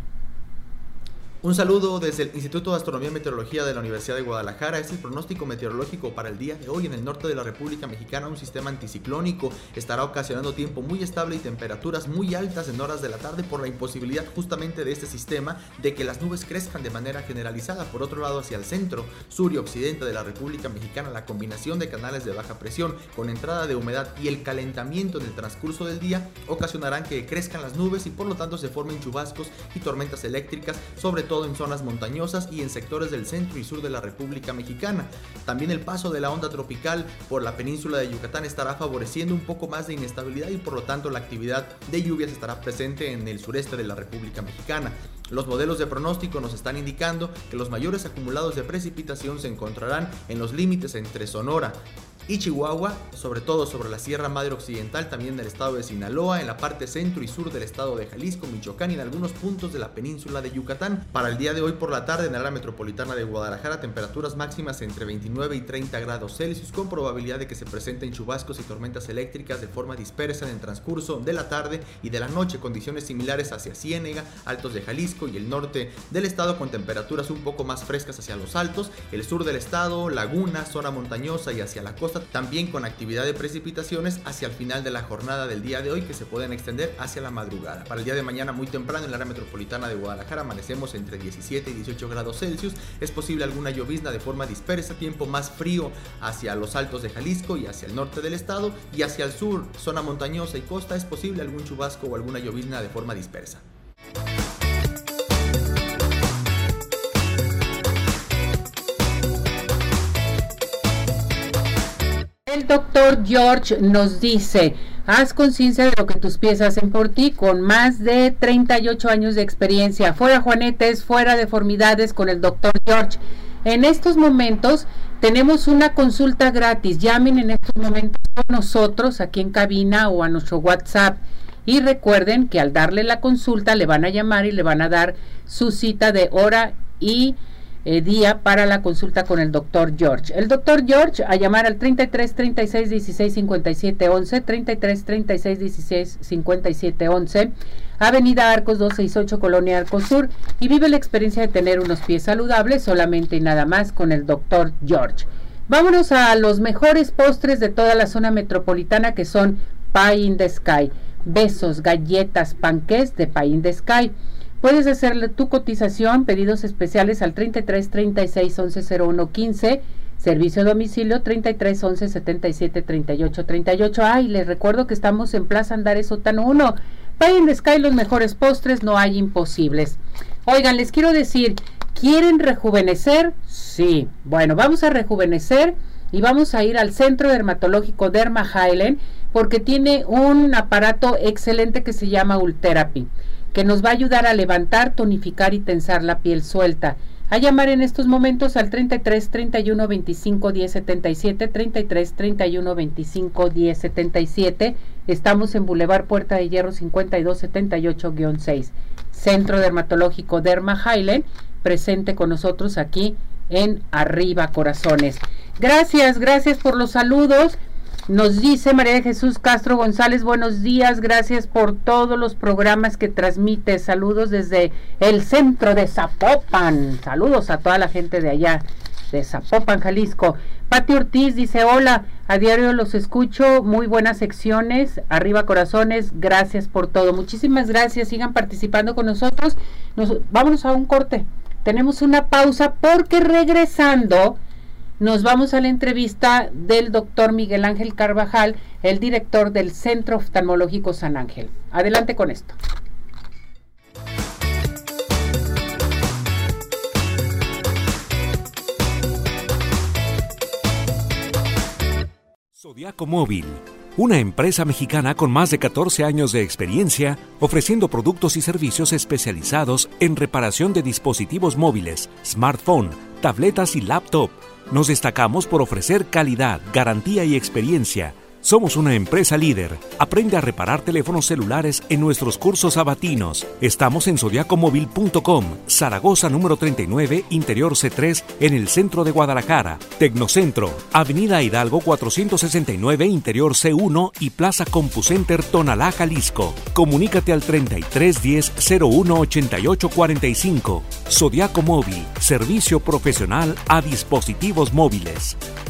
Un saludo desde el Instituto de Astronomía y Meteorología de la Universidad de Guadalajara. Es el pronóstico meteorológico para el día de hoy en el norte de la República Mexicana. Un sistema anticiclónico estará ocasionando tiempo muy estable y temperaturas muy altas en horas de la tarde por la imposibilidad justamente de este sistema de que las nubes crezcan de manera generalizada. Por otro lado, hacia el centro, sur y occidente de la República Mexicana, la combinación de canales de baja presión con entrada de humedad y el calentamiento en el transcurso del día ocasionarán que crezcan las nubes y por lo tanto se formen chubascos y tormentas eléctricas, sobre todo en zonas montañosas y en sectores del centro y sur de la República Mexicana. También el paso de la onda tropical por la península de Yucatán estará favoreciendo un poco más de inestabilidad y por lo tanto la actividad de lluvias estará presente en el sureste de la República Mexicana. Los modelos de pronóstico nos están indicando que los mayores acumulados de precipitación se encontrarán en los límites entre Sonora, y Chihuahua, sobre todo sobre la Sierra Madre Occidental, también en el estado de Sinaloa, en la parte centro y sur del estado de Jalisco, Michoacán y en algunos puntos de la península de Yucatán. Para el día de hoy por la tarde en la área metropolitana de Guadalajara, temperaturas máximas entre 29 y 30 grados Celsius, con probabilidad de que se presenten chubascos y tormentas eléctricas de forma dispersa en el transcurso de la tarde y de la noche, condiciones similares hacia Ciénega, Altos de Jalisco y el norte del estado con temperaturas un poco más frescas hacia los altos, el sur del estado, Laguna, zona montañosa y hacia la costa también con actividad de precipitaciones hacia el final de la jornada del día de hoy que se pueden extender hacia la madrugada. Para el día de mañana muy temprano en la área metropolitana de Guadalajara amanecemos entre 17 y 18 grados Celsius. Es posible alguna llovizna de forma dispersa, tiempo más frío hacia los altos de Jalisco y hacia el norte del estado y hacia el sur, zona montañosa y costa, es posible algún chubasco o alguna llovizna de forma dispersa. El doctor George nos dice, haz conciencia de lo que tus pies hacen por ti con más de 38 años de experiencia. Fuera juanetes, fuera deformidades con el doctor George. En estos momentos tenemos una consulta gratis. Llamen en estos momentos a nosotros aquí en cabina o a nuestro WhatsApp. Y recuerden que al darle la consulta le van a llamar y le van a dar su cita de hora y eh, día para la consulta con el doctor George. El doctor George a llamar al 33 36 16 57 11, 33 36 16 57 11, Avenida Arcos 268, Colonia Arcos Sur, y vive la experiencia de tener unos pies saludables solamente y nada más con el doctor George. Vámonos a los mejores postres de toda la zona metropolitana que son Pie in the Sky. Besos, galletas, panqués de Pie in the Sky. Puedes hacerle tu cotización, pedidos especiales al 33 36 11 01 15, servicio a domicilio 33 11 77 38 38. Ay, les recuerdo que estamos en Plaza Andares Sótano 1. Pay Sky los mejores postres, no hay imposibles. Oigan, les quiero decir, ¿quieren rejuvenecer? Sí. Bueno, vamos a rejuvenecer y vamos a ir al Centro Dermatológico Derma Highland porque tiene un aparato excelente que se llama Ultherapy que nos va a ayudar a levantar, tonificar y tensar la piel suelta. A llamar en estos momentos al 33 31 25 10 77, 33 31 25 10 77. Estamos en Boulevard Puerta de Hierro 52 78-6. Centro Dermatológico Derma Highland, presente con nosotros aquí en Arriba Corazones. Gracias, gracias por los saludos. Nos dice María de Jesús Castro González, buenos días, gracias por todos los programas que transmite. Saludos desde el centro de Zapopan. Saludos a toda la gente de allá, de Zapopan, Jalisco. Pati Ortiz dice, hola, a diario los escucho, muy buenas secciones, arriba corazones, gracias por todo. Muchísimas gracias, sigan participando con nosotros. Nos, vámonos a un corte. Tenemos una pausa porque regresando nos vamos a la entrevista del doctor Miguel Ángel Carvajal, el director del Centro Oftalmológico San Ángel. Adelante con esto. Zodiaco Móvil, una empresa mexicana con más de 14 años de experiencia ofreciendo productos y servicios especializados en reparación de dispositivos móviles, smartphone, tabletas y laptop nos destacamos por ofrecer calidad, garantía y experiencia somos una empresa líder. Aprende a reparar teléfonos celulares en nuestros cursos abatinos. Estamos en zodiacomóvil.com, Zaragoza número 39, Interior C3, en el centro de Guadalajara. Tecnocentro, Avenida Hidalgo 469, Interior C1 y Plaza CompuCenter Tonalá, Jalisco. Comunícate al 3310 01 88 45. Zodiaco Móvil, servicio profesional a dispositivos móviles.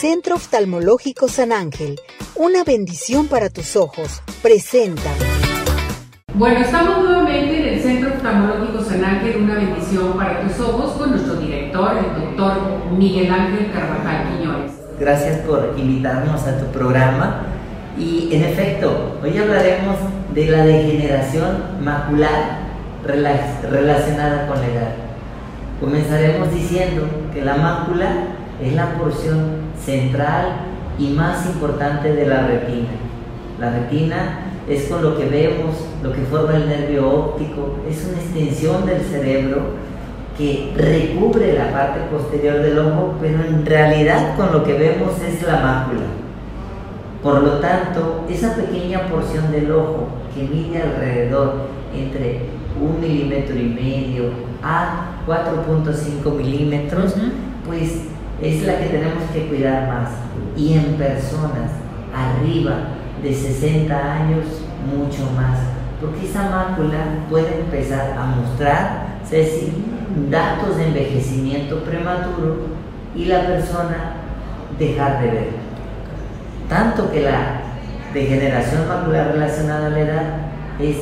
Centro Oftalmológico San Ángel, una bendición para tus ojos. Presenta. Bueno, estamos nuevamente en el Centro Oftalmológico San Ángel, una bendición para tus ojos, con nuestro director, el doctor Miguel Ángel Carvajal Quiñones. Gracias por invitarnos a tu programa. Y en efecto, hoy hablaremos de la degeneración macular relacionada con la edad. Comenzaremos diciendo que la mácula es la porción central y más importante de la retina. La retina es con lo que vemos, lo que forma el nervio óptico, es una extensión del cerebro que recubre la parte posterior del ojo, pero en realidad con lo que vemos es la mácula. Por lo tanto, esa pequeña porción del ojo que mide alrededor entre un milímetro y medio a 4.5 milímetros, pues es la que tenemos que cuidar más. Y en personas arriba de 60 años, mucho más. Porque esa mácula puede empezar a mostrar, decir, datos de envejecimiento prematuro y la persona dejar de ver. Tanto que la degeneración macular relacionada a la edad es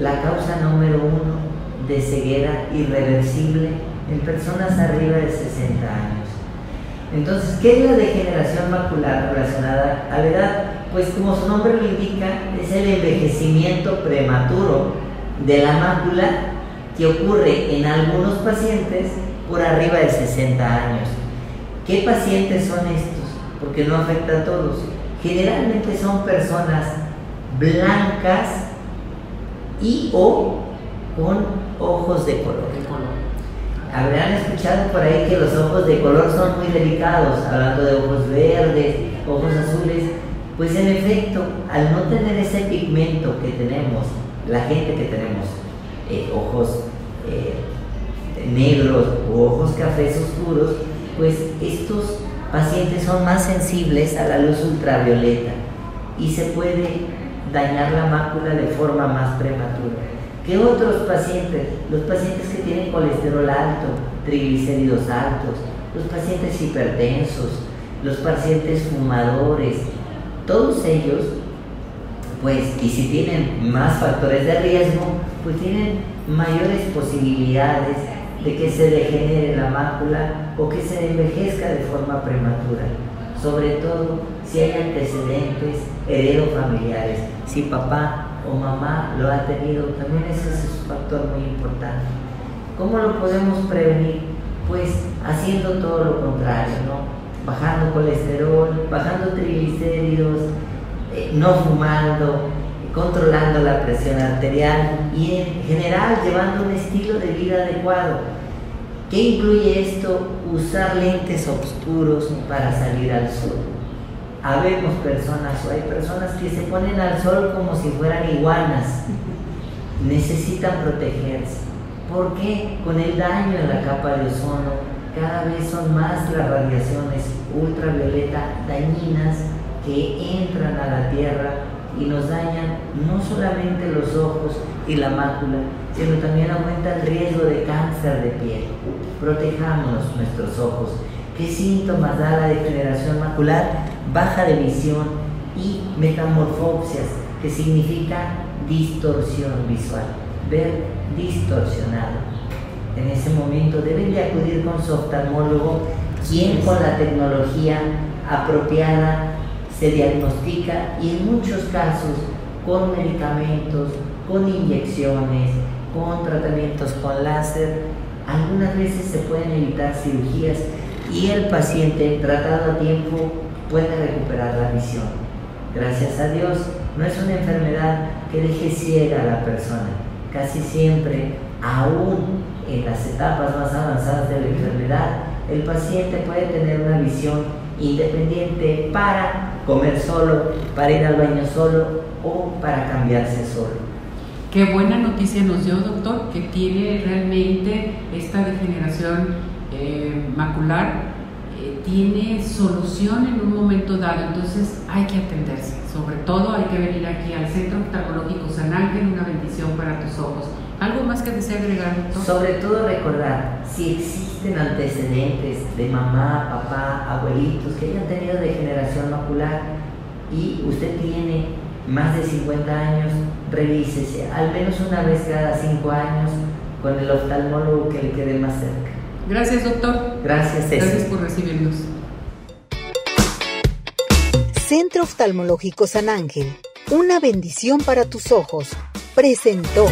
la causa número uno de ceguera irreversible en personas arriba de 60 años. Entonces, ¿qué es la degeneración macular relacionada a la edad? Pues como su nombre lo indica, es el envejecimiento prematuro de la mácula que ocurre en algunos pacientes por arriba de 60 años. ¿Qué pacientes son estos? Porque no afecta a todos. Generalmente son personas blancas y o con ojos de color habrán escuchado por ahí que los ojos de color son muy delicados, hablando de ojos verdes, ojos azules. Pues en efecto, al no tener ese pigmento que tenemos, la gente que tenemos eh, ojos eh, negros o ojos cafés oscuros, pues estos pacientes son más sensibles a la luz ultravioleta y se puede dañar la mácula de forma más prematura. ¿Qué otros pacientes? Los pacientes que tienen colesterol alto, triglicéridos altos, los pacientes hipertensos, los pacientes fumadores, todos ellos, pues, y si tienen más factores de riesgo, pues tienen mayores posibilidades de que se degenere la mácula o que se envejezca de forma prematura. Sobre todo si hay antecedentes heredofamiliares. Si papá o mamá lo ha tenido, también ese es un factor muy importante. ¿Cómo lo podemos prevenir? Pues haciendo todo lo contrario, ¿no? Bajando colesterol, bajando triglicéridos, eh, no fumando, controlando la presión arterial y en general llevando un estilo de vida adecuado. ¿Qué incluye esto? Usar lentes oscuros para salir al sol habemos personas o hay personas que se ponen al sol como si fueran iguanas. Necesitan protegerse. ¿Por qué? Con el daño en la capa de ozono cada vez son más las radiaciones ultravioleta dañinas que entran a la Tierra y nos dañan no solamente los ojos y la mácula, sino también aumenta el riesgo de cáncer de piel. Protejámonos nuestros ojos. ¿Qué síntomas da la degeneración macular? Baja de visión y metamorfopsias, que significa distorsión visual, ver distorsionado. En ese momento deben de acudir con su oftalmólogo, quien con la tecnología apropiada se diagnostica y en muchos casos con medicamentos, con inyecciones, con tratamientos con láser, algunas veces se pueden evitar cirugías y el paciente tratado a tiempo puede recuperar la visión. Gracias a Dios, no es una enfermedad que deje ciega a la persona. Casi siempre, aún en las etapas más avanzadas de la enfermedad, el paciente puede tener una visión independiente para comer solo, para ir al baño solo o para cambiarse solo. Qué buena noticia nos dio, doctor, que tiene realmente esta degeneración eh, macular, tiene solución en un momento dado, entonces hay que atenderse. Sobre todo hay que venir aquí al Centro Oftalmológico San Ángel, una bendición para tus ojos. ¿Algo más que desea agregar? Sobre todo recordar, si existen antecedentes de mamá, papá, abuelitos que hayan tenido degeneración macular y usted tiene más de 50 años, revísese al menos una vez cada 5 años con el oftalmólogo que le quede más cerca. Gracias, doctor. Gracias, Gracias por recibirnos. Centro Oftalmológico San Ángel, una bendición para tus ojos, presentó.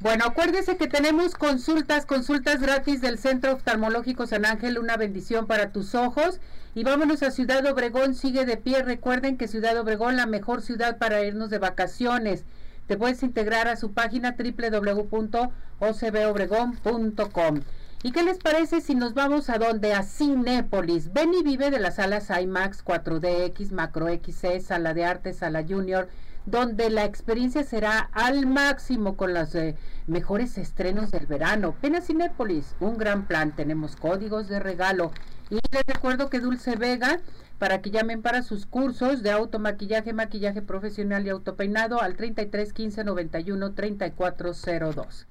Bueno, acuérdese que tenemos consultas, consultas gratis del Centro Oftalmológico San Ángel, una bendición para tus ojos. Y vámonos a Ciudad Obregón, sigue de pie. Recuerden que Ciudad Obregón, la mejor ciudad para irnos de vacaciones. Te puedes integrar a su página www.ocbobregón.com. ¿Y qué les parece si nos vamos a donde? A Cinépolis. Ven y vive de las salas IMAX, 4DX, Macro XC, Sala de Arte, Sala Junior donde la experiencia será al máximo con los eh, mejores estrenos del verano. Pena Cinépolis, un gran plan, tenemos códigos de regalo. Y les recuerdo que Dulce Vega, para que llamen para sus cursos de automaquillaje, maquillaje profesional y autopeinado al 33 15 91 3402.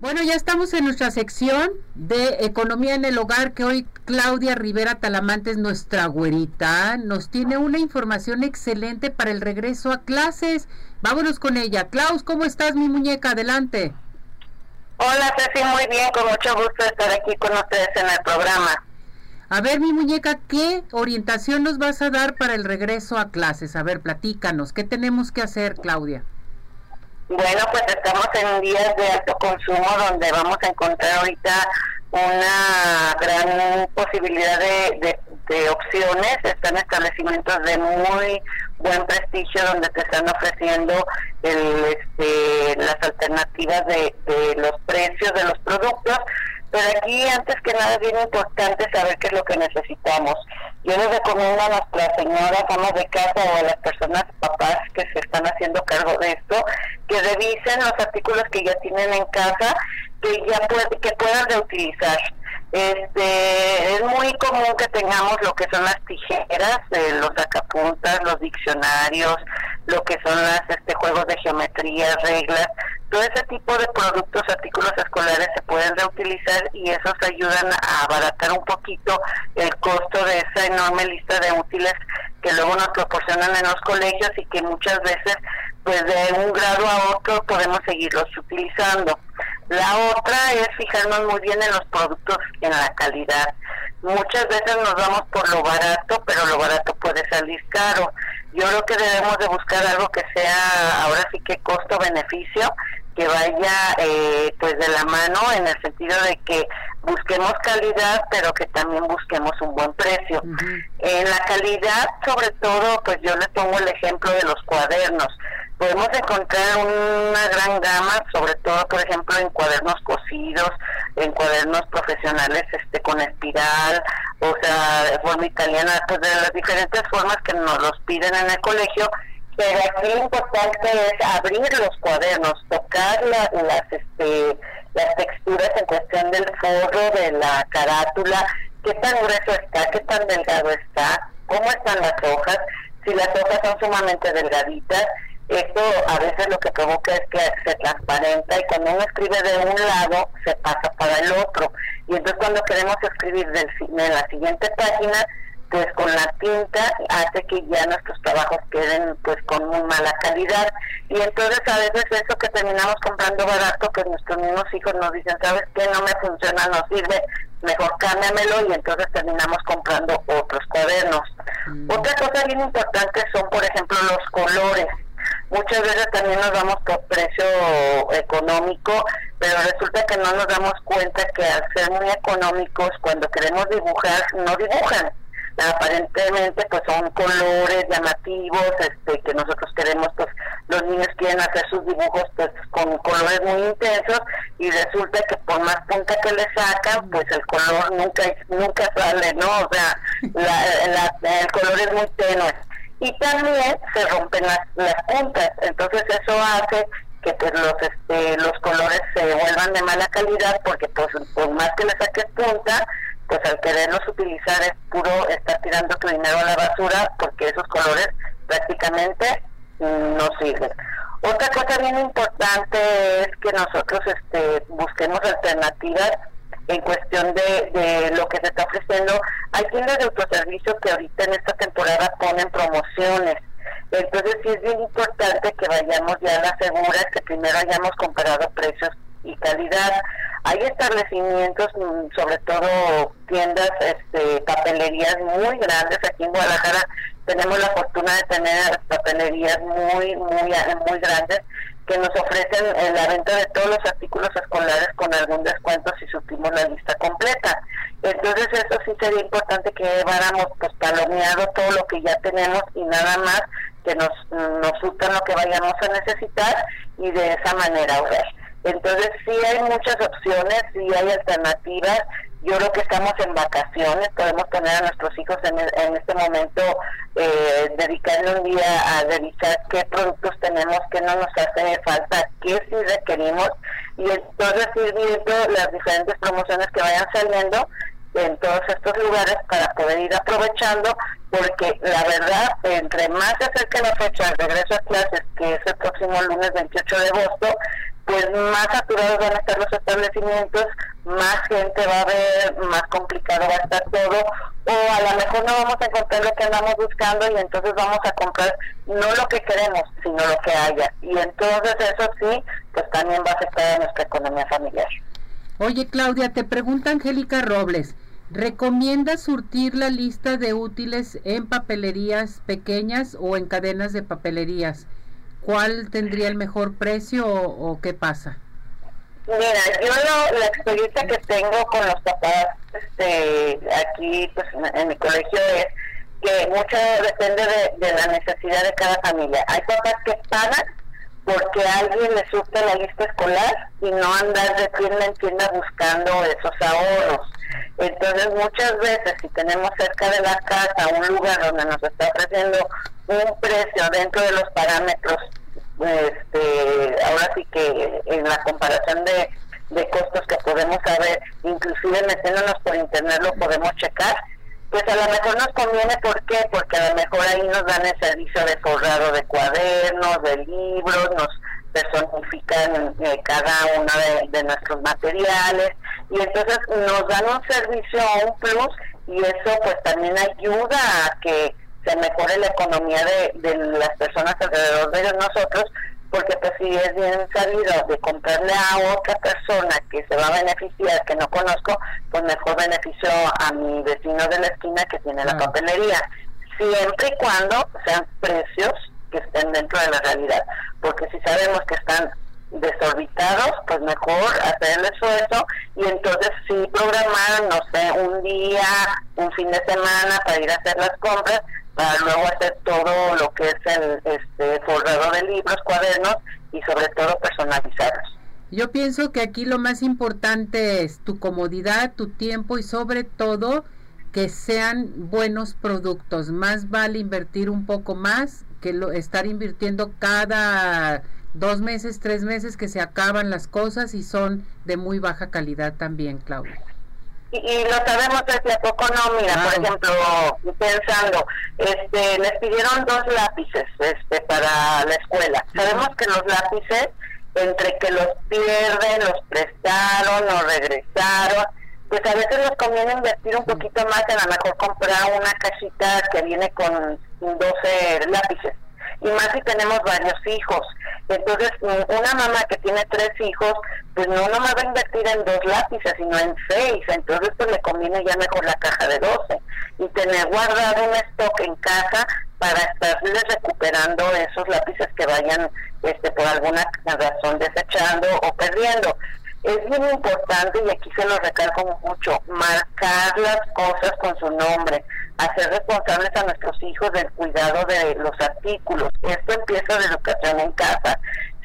Bueno, ya estamos en nuestra sección de Economía en el Hogar, que hoy Claudia Rivera Talamante es nuestra güerita. Nos tiene una información excelente para el regreso a clases. Vámonos con ella. Klaus, ¿cómo estás, mi muñeca? Adelante. Hola, Ceci, muy bien, con mucho gusto estar aquí con ustedes en el programa. A ver, mi muñeca, ¿qué orientación nos vas a dar para el regreso a clases? A ver, platícanos, ¿qué tenemos que hacer, Claudia? Bueno, pues estamos en días de alto consumo donde vamos a encontrar ahorita una gran posibilidad de, de, opciones. Están establecimientos de muy buen prestigio donde te están ofreciendo el, este, las alternativas de, de los precios de los productos pero aquí, antes que nada, es bien importante saber qué es lo que necesitamos. Yo les recomiendo a nuestras señoras, amas de casa o a las personas, papás que se están haciendo cargo de esto, que revisen los artículos que ya tienen en casa, que ya que puedan reutilizar. Este, es muy común que tengamos lo que son las tijeras, los sacapuntas, los diccionarios, lo que son las este, juegos de geometría, reglas, todo ese tipo de productos, artículos escolares se pueden reutilizar y esos ayudan a abaratar un poquito el costo de esa enorme lista de útiles que luego nos proporcionan en los colegios y que muchas veces pues de un grado a otro podemos seguirlos utilizando. La otra es fijarnos muy bien en los productos, en la calidad. Muchas veces nos vamos por lo barato, pero lo barato puede salir caro. Yo creo que debemos de buscar algo que sea, ahora sí que costo-beneficio, que vaya eh, pues de la mano en el sentido de que busquemos calidad pero que también busquemos un buen precio. En la calidad sobre todo pues yo le pongo el ejemplo de los cuadernos podemos encontrar una gran gama sobre todo por ejemplo en cuadernos cosidos en cuadernos profesionales este con espiral, o sea, de forma italiana, pues de las diferentes formas que nos los piden en el colegio, pero aquí lo importante es abrir los cuadernos, tocar las este las texturas en cuestión del forro, de la carátula, qué tan grueso está, qué tan delgado está, cómo están las hojas, si las hojas son sumamente delgaditas, esto a veces lo que provoca es que se transparenta y cuando uno escribe de un lado se pasa para el otro. Y entonces cuando queremos escribir del, en la siguiente página, pues con la tinta hace que ya nuestros trabajos queden pues con muy mala calidad y entonces a veces eso que terminamos comprando barato pues nuestros mismos hijos nos dicen sabes qué no me funciona no sirve mejor cámbiamelo y entonces terminamos comprando otros cuadernos mm. otra cosa bien importante son por ejemplo los colores muchas veces también nos damos por precio económico, pero resulta que no nos damos cuenta que al ser muy económicos, cuando queremos dibujar, no dibujan. Aparentemente pues son colores llamativos este que nosotros queremos pues los niños quieren hacer sus dibujos pues con colores muy intensos y resulta que por más punta que le sacan pues el color nunca nunca sale no o sea el color es muy tenue y también se rompen las, las puntas entonces eso hace que pues los este los colores se vuelvan de mala calidad porque pues por más que le saques punta pues al quererlos utilizar es puro estar tirando tu dinero a la basura porque esos colores prácticamente no sirven. Otra cosa bien importante es que nosotros este, busquemos alternativas en cuestión de, de lo que se está ofreciendo. Hay tiendas de autoservicio que ahorita en esta temporada ponen promociones. Entonces sí es bien importante que vayamos ya a las seguras, que primero hayamos comparado precios y calidad. Hay establecimientos, mm, sobre todo tiendas, este, papelerías muy grandes aquí en Guadalajara. Tenemos la fortuna de tener papelerías muy, muy, muy grandes que nos ofrecen la venta de todos los artículos escolares con algún descuento si supimos la lista completa. Entonces eso sí sería importante que lleváramos pues palomeado todo lo que ya tenemos y nada más que nos, nos lo que vayamos a necesitar y de esa manera ver. Entonces sí hay muchas opciones, sí hay alternativas. Yo creo que estamos en vacaciones, podemos poner a nuestros hijos en, en este momento, eh, dedicarle un día a revisar qué productos tenemos, qué no nos hace falta, qué sí requerimos, y entonces ir viendo las diferentes promociones que vayan saliendo en todos estos lugares para poder ir aprovechando, porque la verdad, entre más se acerque la fecha de regreso a clases, que es el próximo lunes 28 de agosto, pues más saturados van a estar los establecimientos, más gente va a haber, más complicado va a estar todo, o a lo mejor no vamos a encontrar lo que andamos buscando y entonces vamos a comprar no lo que queremos, sino lo que haya. Y entonces eso sí, pues también va a afectar a nuestra economía familiar. Oye Claudia, te pregunta Angélica Robles, ¿recomienda surtir la lista de útiles en papelerías pequeñas o en cadenas de papelerías? ¿Cuál tendría el mejor precio o, qué pasa? Mira, yo la experiencia que tengo con los papás este, aquí pues, en, mi colegio es que mucho depende de, la necesidad de cada familia. Hay papás que pagan porque alguien les surte la lista escolar y no andar de tienda en tienda buscando esos ahorros. Entonces muchas veces si tenemos cerca de la casa un lugar donde nos está ofreciendo un precio dentro de los parámetros, este, ahora sí que en la comparación de, de costos que podemos saber, inclusive metiéndonos por internet lo podemos checar, pues a lo mejor nos conviene, ¿por qué? Porque a lo mejor ahí nos dan el servicio de forrado de cuadernos, de libros, nos personifican eh, cada uno de, nuestros materiales y entonces nos dan un servicio, un plus y eso pues también ayuda a que se mejore la economía de, de las personas alrededor de nosotros porque pues si es bien sabido de comprarle a otra persona que se va a beneficiar, que no conozco, pues mejor beneficio a mi vecino de la que tiene la papelería, siempre y cuando sean precios que estén dentro de la realidad, porque si sabemos que están desorbitados, pues mejor hacer el esfuerzo y entonces sí programar, no sé, un día, un fin de semana para ir a hacer las compras, para luego hacer todo lo que es el este, forrado de libros, cuadernos y sobre todo personalizarlos. Yo pienso que aquí lo más importante es tu comodidad, tu tiempo y sobre todo que sean buenos productos. Más vale invertir un poco más que lo, estar invirtiendo cada dos meses, tres meses que se acaban las cosas y son de muy baja calidad también, Claudia. Y, lo sabemos desde poco no, mira, por ejemplo, pensando, este, les pidieron dos lápices este, para la escuela. Sabemos que los lápices entre que los pierden, los prestaron, los regresaron, pues a veces nos conviene invertir un poquito más, en a lo mejor comprar una cajita que viene con 12 lápices. Y más si tenemos varios hijos. Entonces, una mamá que tiene tres hijos, pues no nomás va a invertir en dos lápices, sino en seis. Entonces, pues le conviene ya mejor la caja de 12 y tener guardado un stock en casa para estarles recuperando esos lápices que vayan este, por alguna razón desechando o perdiendo. Es bien importante, y aquí se lo recalco mucho, marcar las cosas con su nombre, hacer responsables a nuestros hijos del cuidado de los artículos. Esto empieza de educación en casa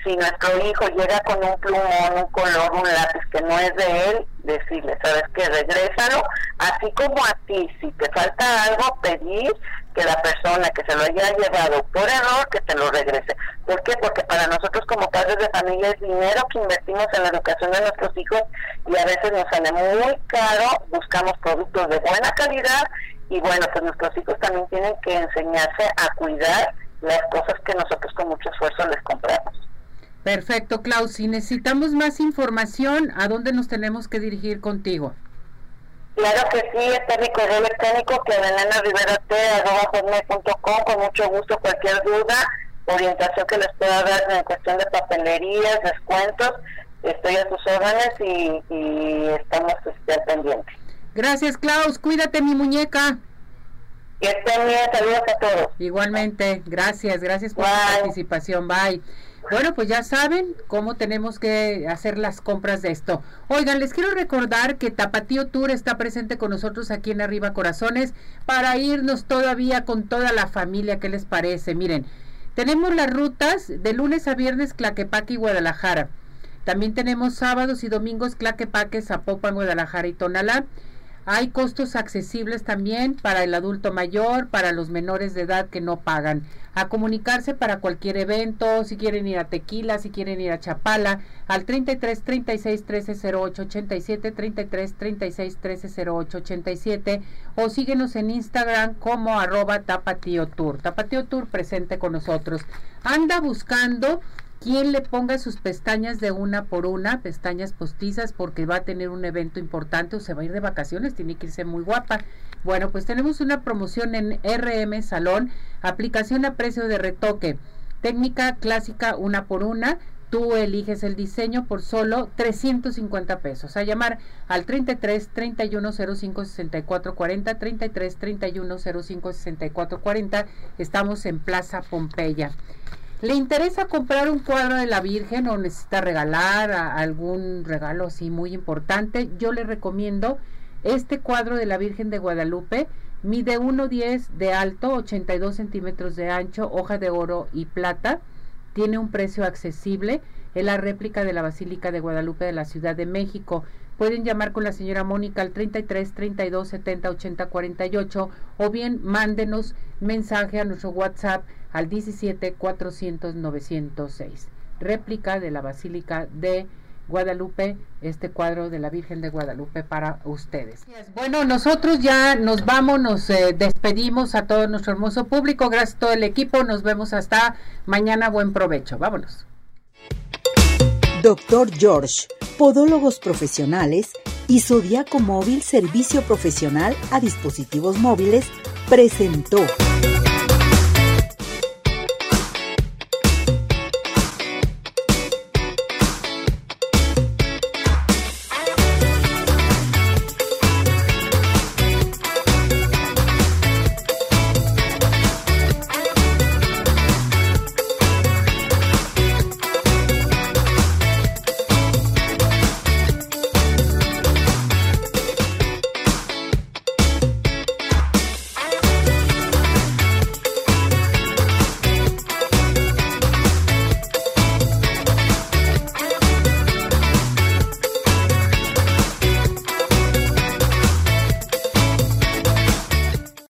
si nuestro hijo llega con un plumón, un color, un lápiz que no es de él, decirle, sabes que regrésalo, así como a ti, si te falta algo, pedir que la persona que se lo haya llevado por error, que te lo regrese. ¿Por qué? Porque para nosotros padres de familia es dinero que invertimos en la educación de nuestros hijos y a veces nos sale muy caro, buscamos productos de buena calidad y bueno, pues nuestros hijos también tienen que enseñarse a cuidar las cosas que nosotros con mucho esfuerzo les compramos. Perfecto, Klaus. Si necesitamos más información, ¿a dónde nos tenemos que dirigir contigo? Claro que sí, está mi correo electrónico que con mucho gusto cualquier duda, orientación que les pueda dar en cuestión de papelerías, descuentos, estoy a sus órdenes y, estamos este, pendientes. Gracias Klaus, cuídate mi muñeca. Que estén bien, saludos a todos. Igualmente, gracias, gracias por su participación, bye. Bueno, pues ya saben cómo tenemos que hacer las compras de esto. Oigan, les quiero recordar que Tapatío Tour está presente con nosotros aquí en Arriba Corazones para irnos todavía con toda la familia. ¿Qué les parece? Miren, tenemos las rutas de lunes a viernes Claquepaque y Guadalajara. También tenemos sábados y domingos Claquepaque, Zapopan, Guadalajara y Tonalá. Hay costos accesibles también para el adulto mayor, para los menores de edad que no pagan. A comunicarse para cualquier evento, si quieren ir a Tequila, si quieren ir a Chapala, al 33 36 13 08 87, 33 36 13 08 87, o síguenos en Instagram como arroba Tapatío Tour. Tapatío Tour presente con nosotros. Anda buscando quien le ponga sus pestañas de una por una, pestañas postizas, porque va a tener un evento importante o se va a ir de vacaciones, tiene que irse muy guapa. Bueno, pues tenemos una promoción en RM Salón, aplicación a precio de retoque, técnica clásica una por una, tú eliges el diseño por solo 350 pesos. A llamar al 33 31 05 64 40, 33 31 05 64 40. Estamos en Plaza Pompeya. ¿Le interesa comprar un cuadro de la Virgen o necesita regalar algún regalo así muy importante? Yo le recomiendo este cuadro de la Virgen de Guadalupe. Mide 1,10 de alto, 82 centímetros de ancho, hoja de oro y plata. Tiene un precio accesible. Es la réplica de la Basílica de Guadalupe de la Ciudad de México. Pueden llamar con la señora Mónica al 33 32 70 80 48 o bien mándenos mensaje a nuestro WhatsApp al 17 400 906. Réplica de la Basílica de Guadalupe, este cuadro de la Virgen de Guadalupe para ustedes. Bueno, nosotros ya nos vamos, nos eh, despedimos a todo nuestro hermoso público, gracias a todo el equipo, nos vemos hasta mañana, buen provecho, vámonos. Doctor George, Podólogos Profesionales y Zodiaco Móvil Servicio Profesional a Dispositivos Móviles presentó.